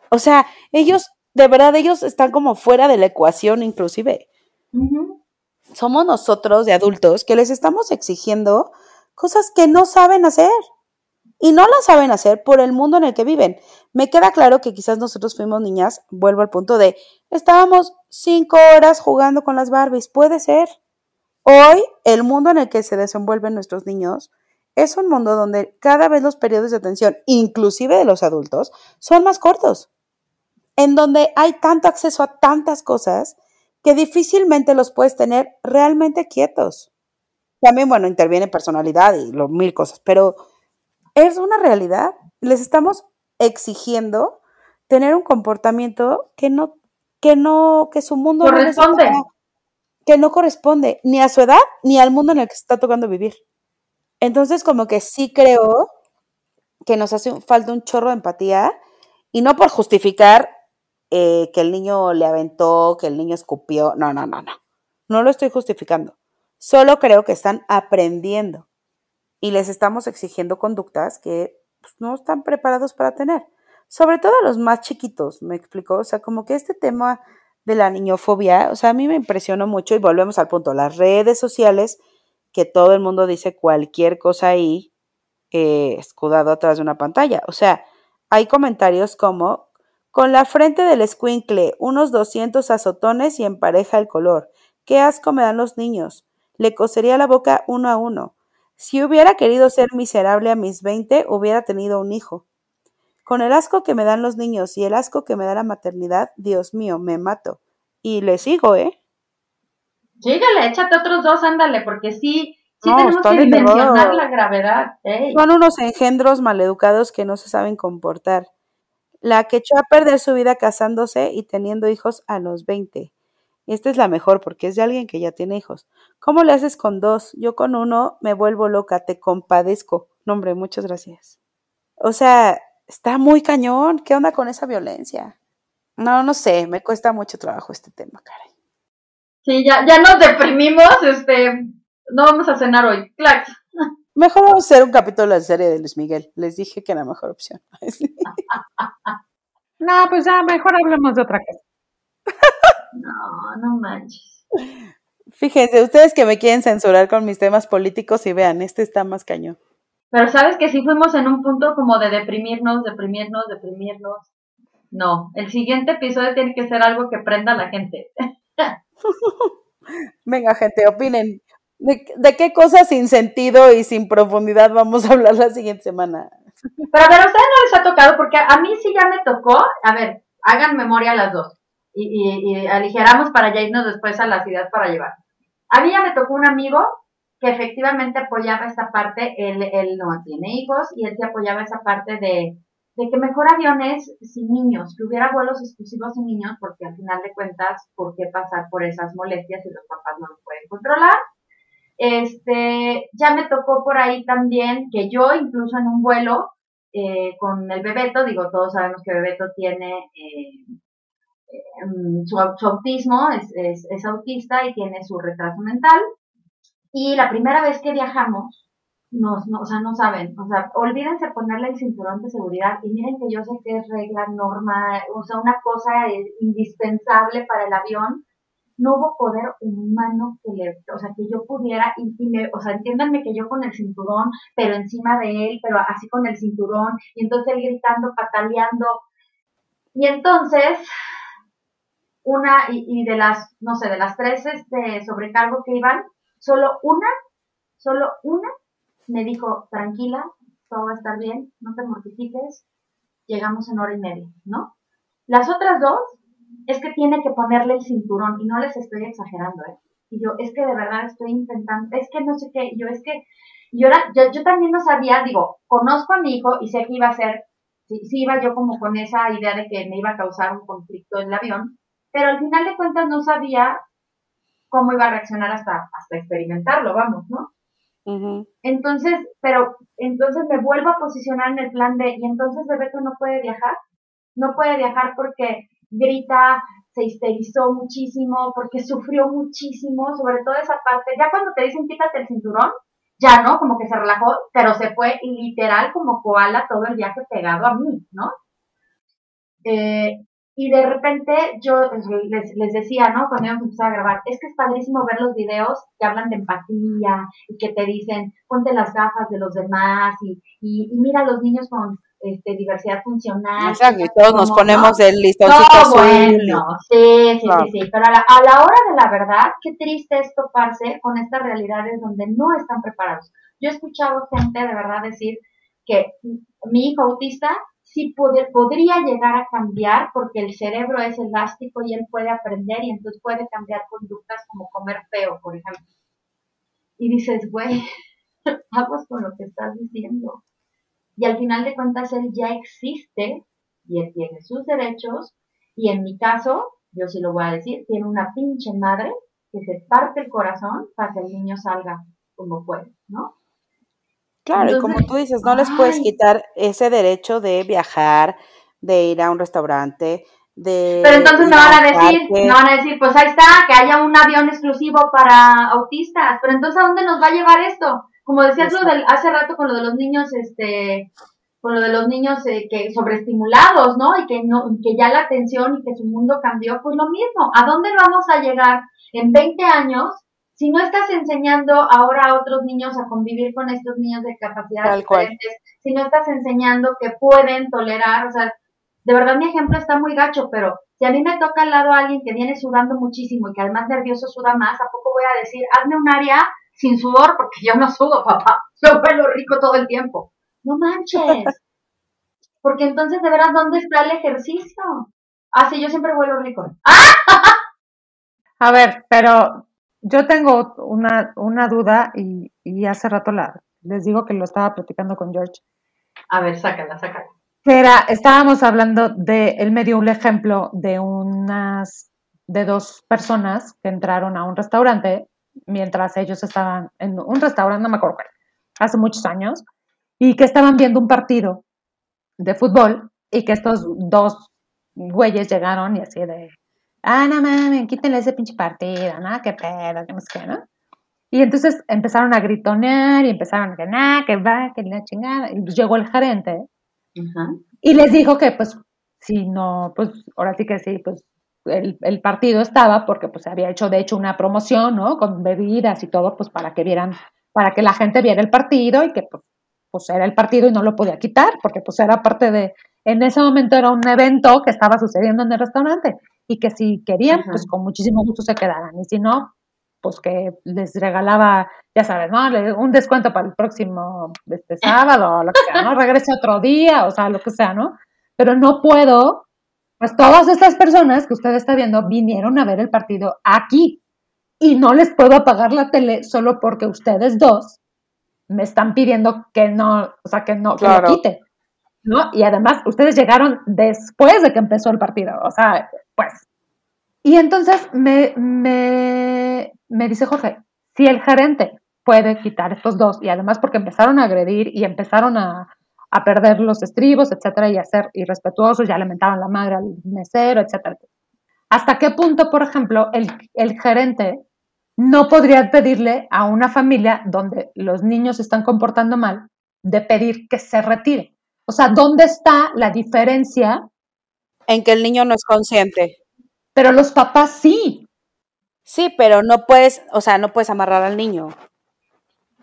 O sea, ellos de verdad ellos están como fuera de la ecuación inclusive. Somos nosotros de adultos que les estamos exigiendo cosas que no saben hacer. Y no las saben hacer por el mundo en el que viven. Me queda claro que quizás nosotros fuimos niñas, vuelvo al punto de, estábamos cinco horas jugando con las Barbies, puede ser. Hoy, el mundo en el que se desenvuelven nuestros niños es un mundo donde cada vez los periodos de atención, inclusive de los adultos, son más cortos en donde hay tanto acceso a tantas cosas que difícilmente los puedes tener realmente quietos. También, bueno, interviene personalidad y lo, mil cosas, pero es una realidad. Les estamos exigiendo tener un comportamiento que no, que no, que su mundo corresponde. No que no corresponde ni a su edad ni al mundo en el que se está tocando vivir. Entonces, como que sí creo que nos hace falta un chorro de empatía y no por justificar eh, que el niño le aventó, que el niño escupió. No, no, no, no. No lo estoy justificando. Solo creo que están aprendiendo y les estamos exigiendo conductas que pues, no están preparados para tener. Sobre todo a los más chiquitos, me explico. O sea, como que este tema de la niñofobia, o sea, a mí me impresionó mucho y volvemos al punto, las redes sociales, que todo el mundo dice cualquier cosa ahí, eh, escudado atrás de una pantalla. O sea, hay comentarios como con la frente del escuincle, unos 200 azotones y empareja el color. Qué asco me dan los niños. Le cosería la boca uno a uno. Si hubiera querido ser miserable a mis 20, hubiera tenido un hijo. Con el asco que me dan los niños y el asco que me da la maternidad, Dios mío, me mato. Y le sigo, ¿eh? Síguele, échate otros dos, ándale, porque sí, sí tenemos que dimensionar la gravedad. Son unos engendros maleducados que no se saben comportar la que echó a perder su vida casándose y teniendo hijos a los 20. Esta es la mejor porque es de alguien que ya tiene hijos. ¿Cómo le haces con dos? Yo con uno me vuelvo loca, te compadezco. No, hombre, muchas gracias. O sea, está muy cañón. ¿Qué onda con esa violencia? No, no sé, me cuesta mucho trabajo este tema, caray. Sí, ya, ya nos deprimimos, este, no vamos a cenar hoy. Claro. Mejor vamos a hacer un capítulo de serie de Luis Miguel. Les dije que era la mejor opción. no, pues ya mejor hablemos de otra cosa. no, no manches. Fíjense, ustedes que me quieren censurar con mis temas políticos y vean, este está más cañón. Pero sabes que sí fuimos en un punto como de deprimirnos, deprimirnos, deprimirnos. No, el siguiente episodio tiene que ser algo que prenda a la gente. Venga, gente, opinen. ¿De, qué cosas sin sentido y sin profundidad vamos a hablar la siguiente semana? Pero a ver, a ustedes no les ha tocado, porque a mí sí ya me tocó, a ver, hagan memoria las dos y, y, aligeramos para ya irnos después a la ciudad para llevar. A mí ya me tocó un amigo que efectivamente apoyaba esta parte, él, él no tiene hijos y él se apoyaba esa parte de, de que mejor aviones sin niños, que hubiera vuelos exclusivos sin niños, porque al final de cuentas, ¿por qué pasar por esas molestias si los papás no lo pueden controlar? Este, ya me tocó por ahí también que yo, incluso en un vuelo eh, con el Bebeto, digo, todos sabemos que Bebeto tiene eh, em, su, autismo, es, autista y tiene su retraso mental. Y la primera vez que viajamos, no, no, o sea, no saben, o sea, olvídense ponerle el cinturón de seguridad y miren que yo sé que es regla, norma, o sea, una cosa indispensable para el avión, no hubo poder humano que le, o sea, que yo pudiera, y, o sea, entiéndanme que yo con el cinturón, pero encima de él, pero así con el cinturón, y entonces él gritando, pataleando, y entonces, una, y, y de las, no sé, de las tres este, sobrecargo que iban, solo una, solo una me dijo, tranquila, todo va a estar bien, no te mortifiques, llegamos en hora y media, ¿no? Las otras dos es que tiene que ponerle el cinturón y no les estoy exagerando, ¿eh? Y yo, es que de verdad estoy intentando, es que no sé qué, yo es que, yo, era, yo, yo también no sabía, digo, conozco a mi hijo y sé que iba a ser, sí, sí iba yo como con esa idea de que me iba a causar un conflicto en el avión, pero al final de cuentas no sabía cómo iba a reaccionar hasta, hasta experimentarlo, vamos, ¿no? Entonces, pero entonces me vuelvo a posicionar en el plan de, y entonces Bebeto no puede viajar, no puede viajar porque grita, se histerizó muchísimo, porque sufrió muchísimo, sobre todo esa parte, ya cuando te dicen quítate el cinturón, ya no, como que se relajó, pero se fue literal como koala todo el viaje pegado a mí, ¿no? Eh, y de repente yo pues, les, les decía, ¿no? Cuando íbamos a empezar a grabar, es que es padrísimo ver los videos que hablan de empatía y que te dicen, ponte las gafas de los demás y, y, mira a los niños con este, diversidad funcional. Exacto, y todos nos ponemos el listoncito no, bueno, sí, sí, sí, sí, pero a la, a la hora de la verdad, qué triste es toparse con estas realidades donde no están preparados. Yo he escuchado gente de verdad decir que mi hijo autista sí podría llegar a cambiar porque el cerebro es elástico y él puede aprender y entonces puede cambiar conductas como comer feo, por ejemplo. Y dices, güey, vamos con lo que estás diciendo. Y al final de cuentas él ya existe y él tiene sus derechos y en mi caso, yo sí lo voy a decir, tiene una pinche madre que se parte el corazón para que el niño salga como puede, ¿no? Claro, y como tú dices, no les puedes quitar ese derecho de viajar, de ir a un restaurante, de... Pero entonces me van a decir, me van a decir, pues ahí está, que haya un avión exclusivo para autistas, pero entonces ¿a dónde nos va a llevar esto? Como decías lo del, hace rato con lo de los niños, este, con lo de los niños eh, que sobreestimulados, ¿no? Y que no, que ya la atención y que su mundo cambió, pues lo mismo. ¿A dónde vamos a llegar en 20 años si no estás enseñando ahora a otros niños a convivir con estos niños de capacidades diferentes, si no estás enseñando que pueden tolerar, o sea, de verdad mi ejemplo está muy gacho, pero si a mí me toca al lado a alguien que viene sudando muchísimo y que además nervioso suda más, ¿a poco voy a decir, hazme un área sin sudor porque yo no sudo, papá? Yo vuelo rico todo el tiempo. No manches. Porque entonces, de verdad, ¿dónde está el ejercicio? Ah, sí, yo siempre vuelo rico. ¡Ah! A ver, pero yo tengo una, una duda y, y, hace rato la, les digo que lo estaba platicando con George. A ver, sácala, sácala. Era, estábamos hablando de, él me dio un ejemplo de unas, de dos personas que entraron a un restaurante mientras ellos estaban en un restaurante, no me acuerdo cuál, hace muchos años, y que estaban viendo un partido de fútbol y que estos dos güeyes llegaron y así de, ah, no mames, quítenle ese pinche partido, ¿no? Qué pedo, qué no sé qué, ¿no? Y entonces empezaron a gritonear y empezaron a que, nada, que va, que la chingada. Y llegó el gerente y les dijo que, pues, si no, pues, ahora sí que sí, pues, el, el, partido estaba porque, pues, se había hecho, de hecho, una promoción, ¿no? Con bebidas y todo, pues, para que vieran, para que la gente viera el partido y que, pues, pues era el partido y no lo podía quitar porque, pues, era parte de, en ese momento era un evento que estaba sucediendo en el restaurante y que si querían, pues con muchísimo gusto se quedaran y si no, pues que les regalaba, ya sabes, ¿no? Un descuento para el próximo este sábado, o lo que sea, ¿no? Regrese otro día, o sea, lo que sea, ¿no? Pero no puedo, pues todas estas personas que usted está viendo vinieron a ver el partido aquí y no les puedo apagar la tele solo porque ustedes dos me están pidiendo que no, o sea, que no, que lo quite. ¿no? Y además, ustedes llegaron después de que empezó el partido, o sea, pues. Y entonces me, me, me dice Jorge, si el gerente puede quitar estos dos, y además porque empezaron a agredir y empezaron a, a perder los estribos, etcétera, y a ser irrespetuosos, ya alimentaban la madre al mesero, etcétera. ¿Hasta qué punto, por ejemplo, el, el gerente no podría pedirle a una familia donde los niños se están comportando mal de pedir que se retire? O sea, ¿dónde está la diferencia? En que el niño no es consciente. Pero los papás sí. Sí, pero no puedes, o sea, no puedes amarrar al niño.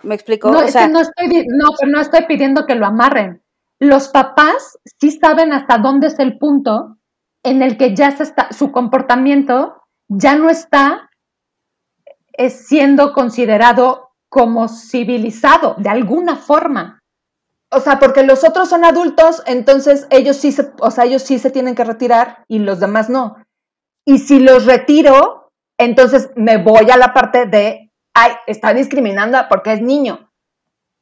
¿Me explico? No, no estoy, no, no estoy pidiendo que lo amarren. Los papás sí saben hasta dónde es el punto en el que ya se está, su comportamiento ya no está eh, siendo considerado como civilizado de alguna forma. O sea, porque los otros son adultos, entonces ellos sí se, o sea, ellos sí se tienen que retirar y los demás no. Y si los retiro, entonces me voy a la parte de ay, está discriminando porque es niño.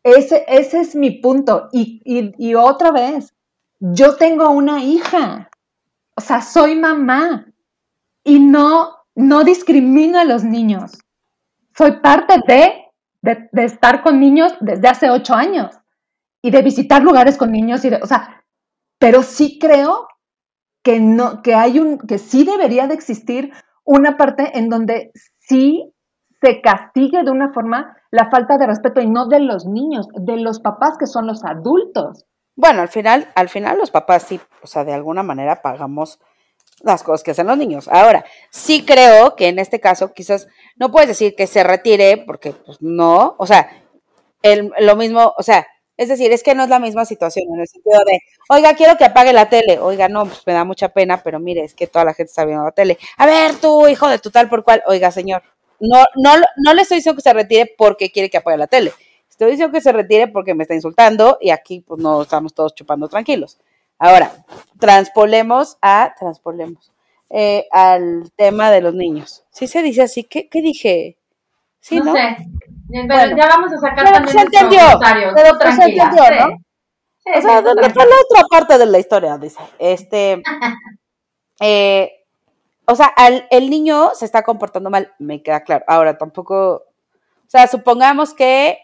Ese, ese es mi punto. Y, y otra vez, yo tengo una hija, o sea, soy mamá y no, no discrimino a los niños. Soy parte de, de, de, estar con niños desde hace ocho años y de visitar lugares con niños y de, o sea, pero sí creo que no, que hay un, que sí debería de existir una parte en donde sí se castigue de una forma la falta de respeto y no de los niños, de los papás que son los adultos. Bueno, al final, al final los papás sí, o sea, de alguna manera pagamos las cosas que hacen los niños. Ahora, sí creo que en este caso quizás no puedes decir que se retire porque pues no, o sea, el, lo mismo, o sea, es decir, es que no es la misma situación en el sentido de, oiga, quiero que apague la tele. Oiga, no, pues me da mucha pena, pero mire, es que toda la gente está viendo la tele. A ver, tú, hijo de tu tal por cual, oiga, señor, no, no, no le estoy diciendo que se retire porque quiere que apague la tele. Estoy diciendo que se retire porque me está insultando y aquí pues no estamos todos chupando tranquilos. Ahora, transpolemos a, transpolemos, eh, al tema de los niños. ¿Sí se dice así? ¿Qué, qué dije? ¿Sí, no, sé. Pero ya vamos a sacar pero también se entendió, pero se entendió, ¿no? o sea, la otra parte de la historia, dice. Este, eh, o sea, el niño se está comportando mal, me queda claro. Ahora, tampoco, o sea, supongamos que,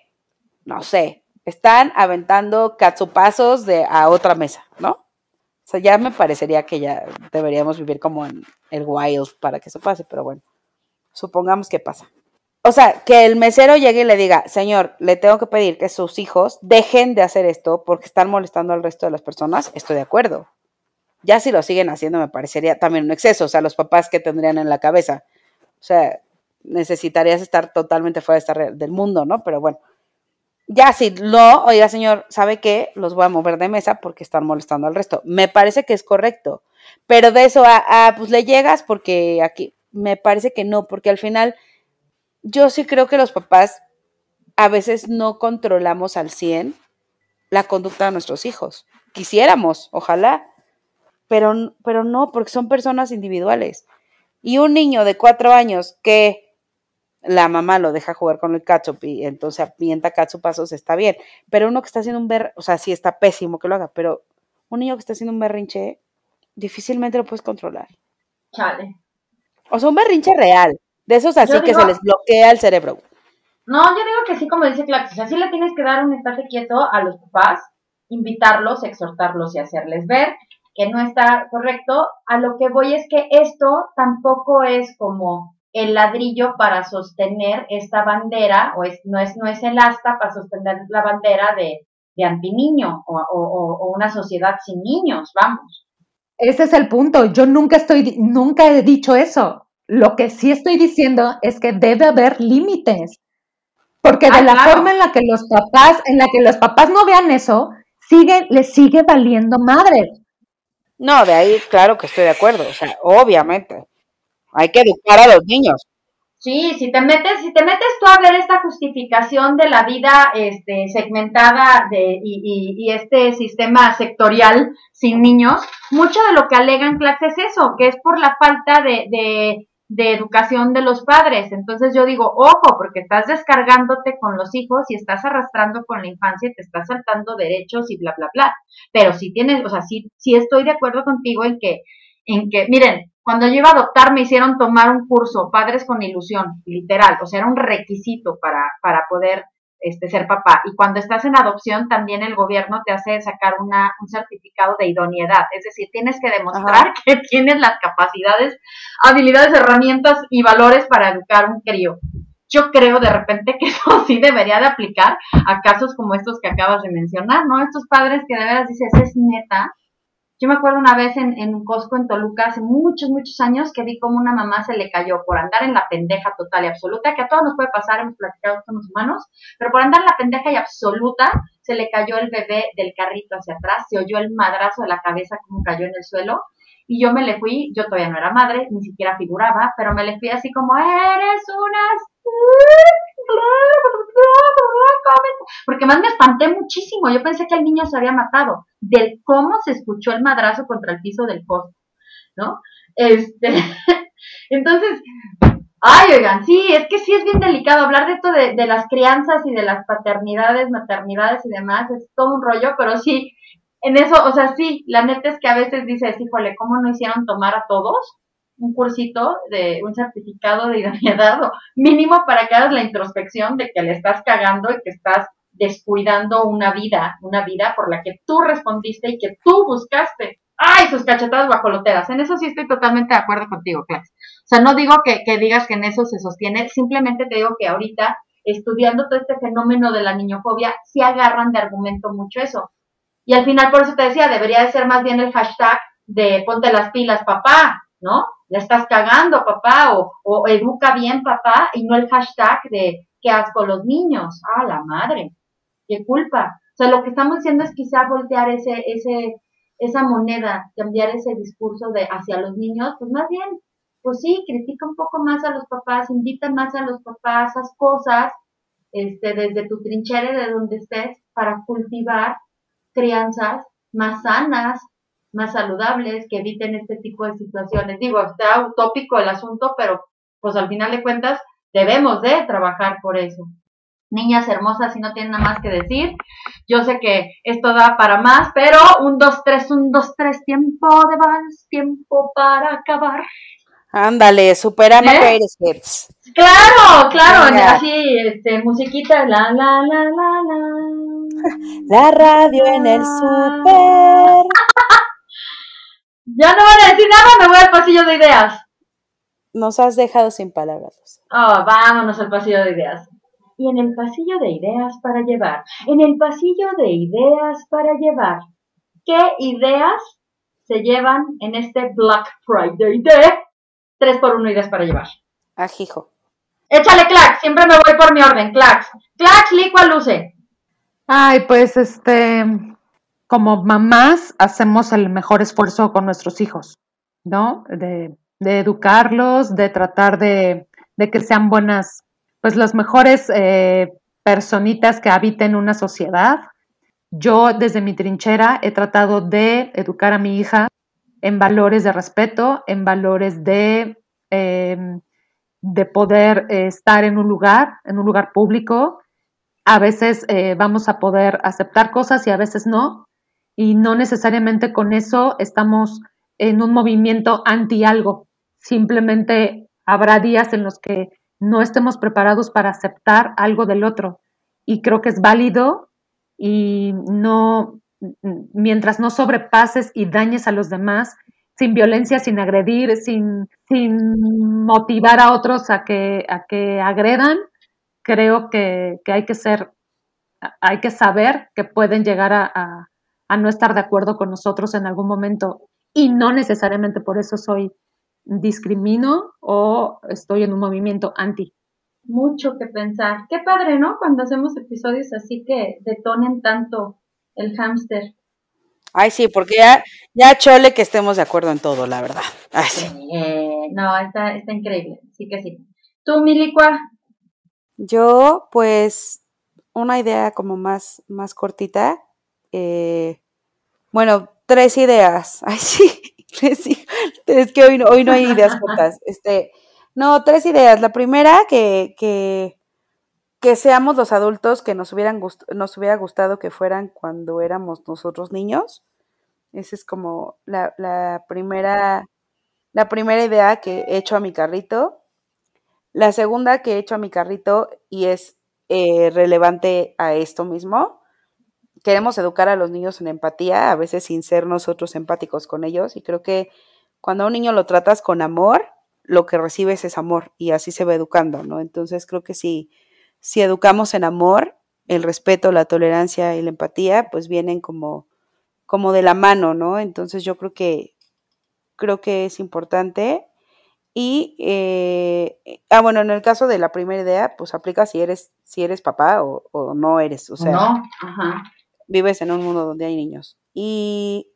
no sé, están aventando catsupazos de a otra mesa, ¿no? O sea, ya me parecería que ya deberíamos vivir como en el wild para que eso pase, pero bueno, supongamos que pasa. O sea, que el mesero llegue y le diga, señor, le tengo que pedir que sus hijos dejen de hacer esto porque están molestando al resto de las personas, estoy de acuerdo. Ya si lo siguen haciendo me parecería también un exceso, o sea, los papás que tendrían en la cabeza. O sea, necesitarías estar totalmente fuera de esta del mundo, ¿no? Pero bueno, ya si no, oiga señor, ¿sabe qué? Los voy a mover de mesa porque están molestando al resto. Me parece que es correcto, pero de eso a, pues le llegas porque aquí, me parece que no, porque al final yo sí creo que los papás a veces no controlamos al 100 la conducta de nuestros hijos. Quisiéramos, ojalá, pero, pero no, porque son personas individuales. Y un niño de cuatro años que la mamá lo deja jugar con el ketchup y entonces apienta pasos está bien. Pero uno que está haciendo un berrinche, o sea, sí está pésimo que lo haga, pero un niño que está haciendo un berrinche, difícilmente lo puedes controlar. Chale. O sea, un berrinche real, de esos así que se les bloquea el cerebro. No, yo digo que sí, como dice Clax, o sea, sí le tienes que dar un estate quieto a los papás, invitarlos, exhortarlos y hacerles ver que no está correcto. A lo que voy es que esto tampoco es como el ladrillo para sostener esta bandera, o es, no, es, no es el asta para sostener la bandera de, de antiniño o, o, una sociedad sin niños, vamos. Ese es el punto. Yo nunca estoy, nunca he dicho eso. Lo que sí estoy diciendo es que debe haber límites. Porque de ah, la forma en la que los papás, en la que los papás no vean eso, sigue, les sigue valiendo madre. No, de ahí, claro que estoy de acuerdo. O sea, obviamente. Hay que educar a los niños. Sí, si te metes, si te metes tú a ver esta justificación de la vida este, segmentada de, y, y, este sistema sectorial sin niños, mucho de lo que alegan clases es eso, que es por la falta de, de, de educación de los padres. Entonces yo digo, ojo, porque estás descargándote con los hijos y estás arrastrando con la infancia y te estás saltando derechos y bla, bla, bla. Pero si tienes, o sea, sí, sí estoy de acuerdo contigo en que, en que, miren, cuando yo iba a adoptar me hicieron tomar un curso, Padres con Ilusión, literal, o sea, era un requisito para, para poder este, ser papá. Y cuando estás en adopción, también el gobierno te hace sacar una, un certificado de idoneidad, es decir, tienes que demostrar Ajá. que tienes las capacidades, habilidades, herramientas y valores para educar un crío. Yo creo de repente que eso sí debería de aplicar a casos como estos que acabas de mencionar, ¿no? Estos padres que de veras dices, es neta, yo me acuerdo una vez en, en Costco, en Toluca, hace muchos, muchos años, que vi como una mamá se le cayó por andar en la pendeja total y absoluta, que a todos nos puede pasar, hemos platicado con los humanos, pero por andar en la pendeja y absoluta, se le cayó el bebé del carrito hacia atrás, se oyó el madrazo de la cabeza como cayó en el suelo, y yo me le fui, yo todavía no era madre, ni siquiera figuraba, pero me le fui así como, eres una porque más me espanté muchísimo. Yo pensé que el niño se había matado del cómo se escuchó el madrazo contra el piso del poste, ¿no? Este, entonces, ay, oigan, sí, es que sí es bien delicado hablar de esto de, de las crianzas y de las paternidades, maternidades y demás, es todo un rollo, pero sí, en eso, o sea, sí, la neta es que a veces dices, híjole, ¿cómo no hicieron tomar a todos? un cursito de un certificado de idoneidad mínimo para que hagas la introspección de que le estás cagando y que estás descuidando una vida, una vida por la que tú respondiste y que tú buscaste. ¡Ay, sus cachetadas guajoloteras! En eso sí estoy totalmente de acuerdo contigo, Clax. O sea, no digo que, que digas que en eso se sostiene, simplemente te digo que ahorita, estudiando todo este fenómeno de la niñofobia, sí agarran de argumento mucho eso. Y al final, por eso te decía, debería de ser más bien el hashtag de ponte las pilas, papá, ¿no? La estás cagando, papá, o, o educa bien, papá, y no el hashtag de qué asco los niños. Ah, la madre, qué culpa. O sea, lo que estamos haciendo es quizá voltear ese, ese, esa moneda, cambiar ese discurso de hacia los niños, pues más bien, pues sí, critica un poco más a los papás, invita más a los papás, esas cosas, este, desde tu trinchera, de donde estés, para cultivar crianzas más sanas, más saludables, que eviten este tipo de situaciones. Digo, está utópico el asunto, pero pues al final de cuentas debemos de trabajar por eso. Niñas hermosas, si no tienen nada más que decir, yo sé que esto da para más, pero un, dos, tres, un, dos, tres, tiempo de vals, tiempo para acabar. Ándale, supera ¿Eh? Hits. Claro, claro, Venga. así, este, musiquita, la, la, la, la, la. La radio en el super. Ya no van a decir nada, me voy al pasillo de ideas. Nos has dejado sin palabras. Oh, vámonos al pasillo de ideas. Y en el pasillo de ideas para llevar. En el pasillo de ideas para llevar. ¿Qué ideas se llevan en este Black Friday de 3 por 1 ideas para llevar? Ajijo. Échale clax, siempre me voy por mi orden, clax. Clax, licua, luce. Ay, pues este, como mamás hacemos el mejor esfuerzo con nuestros hijos, ¿no? De, de educarlos, de tratar de, que sean buenas, pues las mejores eh, personitas que habiten una sociedad. Yo desde mi trinchera he tratado de educar a mi hija en valores de respeto, en valores de, eh, de poder eh, estar en un lugar, en un lugar público. A veces eh, vamos a poder aceptar cosas y a veces no, y no necesariamente con eso estamos en un movimiento anti algo. Simplemente habrá días en los que no estemos preparados para aceptar algo del otro. Y creo que es válido y no, mientras no sobrepases y dañes a los demás, sin violencia, sin agredir, sin, sin motivar a otros a que, a que agredan, creo que, que hay que ser, hay que saber que pueden llegar a, a a no estar de acuerdo con nosotros en algún momento y no necesariamente por eso soy discrimino o estoy en un movimiento anti. Mucho que pensar. Qué padre, ¿no? Cuando hacemos episodios así que detonen tanto el hámster. Ay, sí, porque ya, ya chole que estemos de acuerdo en todo, la verdad. Ay, sí. eh, no, está, está increíble. Sí que sí. Tú, Milicua. Yo, pues, una idea como más, más cortita. Eh, bueno, tres ideas. Ay, sí, es que hoy no, hoy no hay ideas cortas. Este, no, tres ideas. La primera, que, que, que seamos los adultos que nos, hubieran nos hubiera gustado que fueran cuando éramos nosotros niños. Esa es como la, la, primera, la primera idea que he hecho a mi carrito. La segunda que he hecho a mi carrito y es eh, relevante a esto mismo. Queremos educar a los niños en empatía, a veces sin ser nosotros empáticos con ellos. Y creo que cuando a un niño lo tratas con amor, lo que recibes es amor y así se va educando, ¿no? Entonces creo que si, si educamos en amor, el respeto, la tolerancia y la empatía, pues vienen como, como de la mano, ¿no? Entonces yo creo que creo que es importante y, eh, ah, bueno, en el caso de la primera idea, pues aplica si eres, si eres papá o, no eres, o sea, no. vives en un mundo donde hay niños. Y,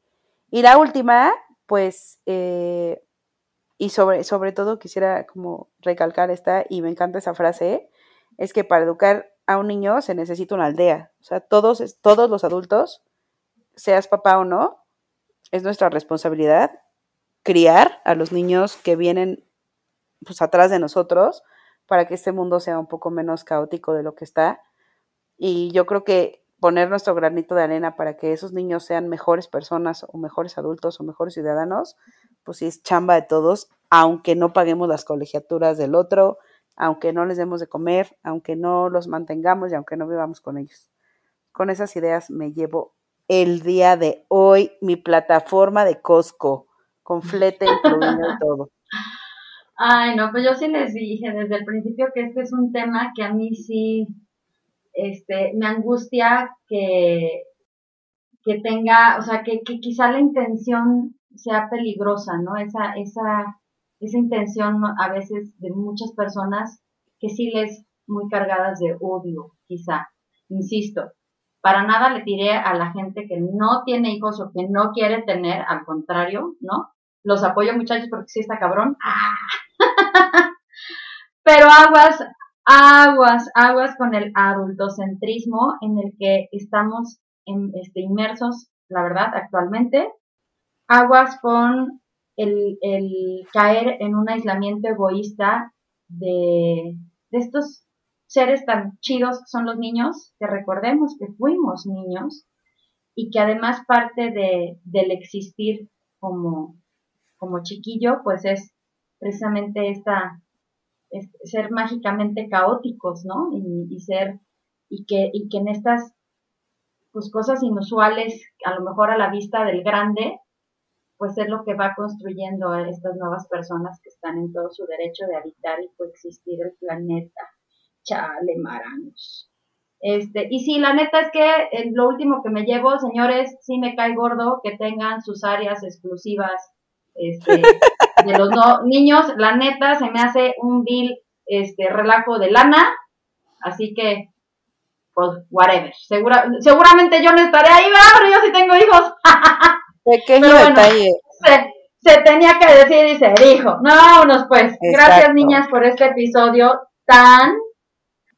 y la última, pues, eh, y sobre, sobre todo quisiera como recalcar esta, y me encanta esa frase, es que para educar a un niño se necesita una aldea. O sea, todos, todos los adultos, seas papá o no, es nuestra responsabilidad criar a los niños que vienen pues atrás de nosotros para que este mundo sea un poco menos caótico de lo que está. Y yo creo que poner nuestro granito de arena para que esos niños sean mejores personas o mejores adultos o mejores ciudadanos, pues sí es chamba de todos, aunque no paguemos las colegiaturas del otro, aunque no les demos de comer, aunque no los mantengamos y aunque no vivamos con ellos. Con esas ideas me llevo el día de hoy mi plataforma de Costco con flete incluido todo. Ay, no, pues yo sí les dije desde el principio que este es un tema que a mí sí, este, me angustia que, que tenga, o sea, que, que quizá la intención sea peligrosa, ¿no? Esa, esa, esa intención a veces de muchas personas que sí les muy cargadas de odio, quizá, insisto, para nada le diré a la gente que no tiene hijos o que no quiere tener, al contrario, ¿no? Los apoyo muchachos porque sí está cabrón. Pero aguas, aguas, aguas con el adultocentrismo en el que estamos este, inmersos, la verdad, actualmente. Aguas con el, el caer en un aislamiento egoísta de, de estos seres tan chidos son los niños, que recordemos que fuimos niños y que además parte de, del existir como, como chiquillo, pues es precisamente esta, ser mágicamente caóticos, ¿no? Y, ser, y que, y que en estas, pues cosas inusuales, a lo mejor a la vista del grande, pues es lo que va construyendo a estas nuevas personas que están en todo su derecho de habitar y coexistir el planeta. Chale, maranos. Este, y sí, la neta es que eh, lo último que me llevo, señores, sí me cae gordo que tengan sus áreas exclusivas este, de los niños, la neta se me hace un vil este relajo de lana, así que pues whatever. Segura, seguramente yo no estaré ahí, ¿verdad? Pero yo sí tengo hijos. Pequeño detalle. Se, tenía que decir y ser hijo. No, vámonos pues. Gracias niñas por este episodio tan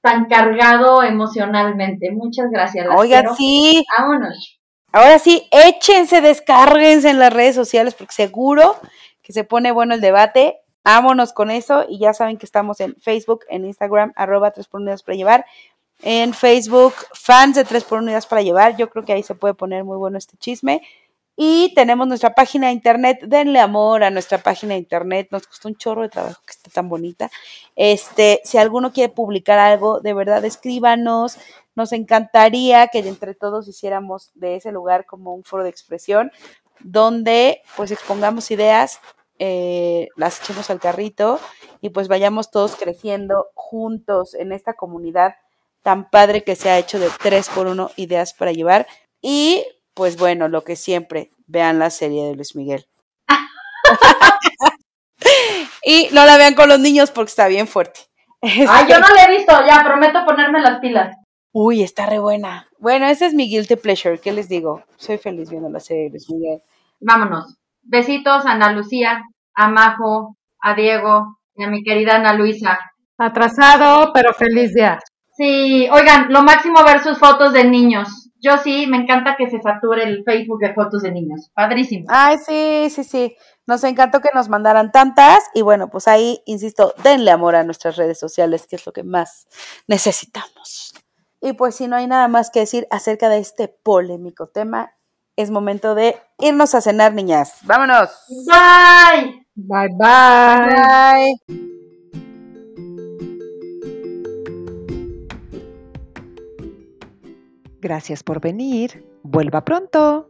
tan cargado emocionalmente. Muchas gracias. Oigan, sí. Vámonos. Ahora sí, échense, descárguense en las redes sociales porque seguro que se pone bueno el debate. Ámonos con eso y ya saben que estamos en Facebook, en Instagram, arroba 3 por unidades para llevar. En Facebook, fans de 3 por unidades para llevar. Yo creo que ahí se puede poner muy bueno este chisme. Y tenemos nuestra página de internet, denle amor a nuestra página de internet, nos costó un chorro de trabajo que esté tan bonita. Este, si alguno quiere publicar algo, de verdad escríbanos, nos encantaría que entre todos hiciéramos de ese lugar como un foro de expresión donde pues expongamos ideas, eh, las echemos al carrito y pues vayamos todos creciendo juntos en esta comunidad tan padre que se ha hecho de 3 por 1 ideas para llevar. Y pues bueno, lo que siempre, vean la serie de Luis Miguel. y no la vean con los niños porque está bien fuerte. Ay, yo no la he visto, ya prometo ponerme las pilas. Uy, está re buena. Bueno, ese es mi guilty pleasure. ¿Qué les digo? Soy feliz viendo la serie de Miguel. Vámonos. Besitos a Ana Lucía, a Majo, a Diego y a mi querida Ana Luisa. Atrasado, pero feliz día. Sí, oigan, lo máximo ver sus fotos de niños. Yo sí, me encanta que se sature el Facebook de fotos de niños. Padrísimo. Ay, sí, sí, sí. Nos encantó que nos mandaran tantas y bueno, pues ahí, insisto, denle amor a nuestras redes sociales, que es lo que más necesitamos. Y pues si no hay nada más que decir acerca de este polémico tema, es momento de irnos a cenar, niñas. Vámonos. Bye. Bye bye. Bye. Gracias por venir. Vuelva pronto.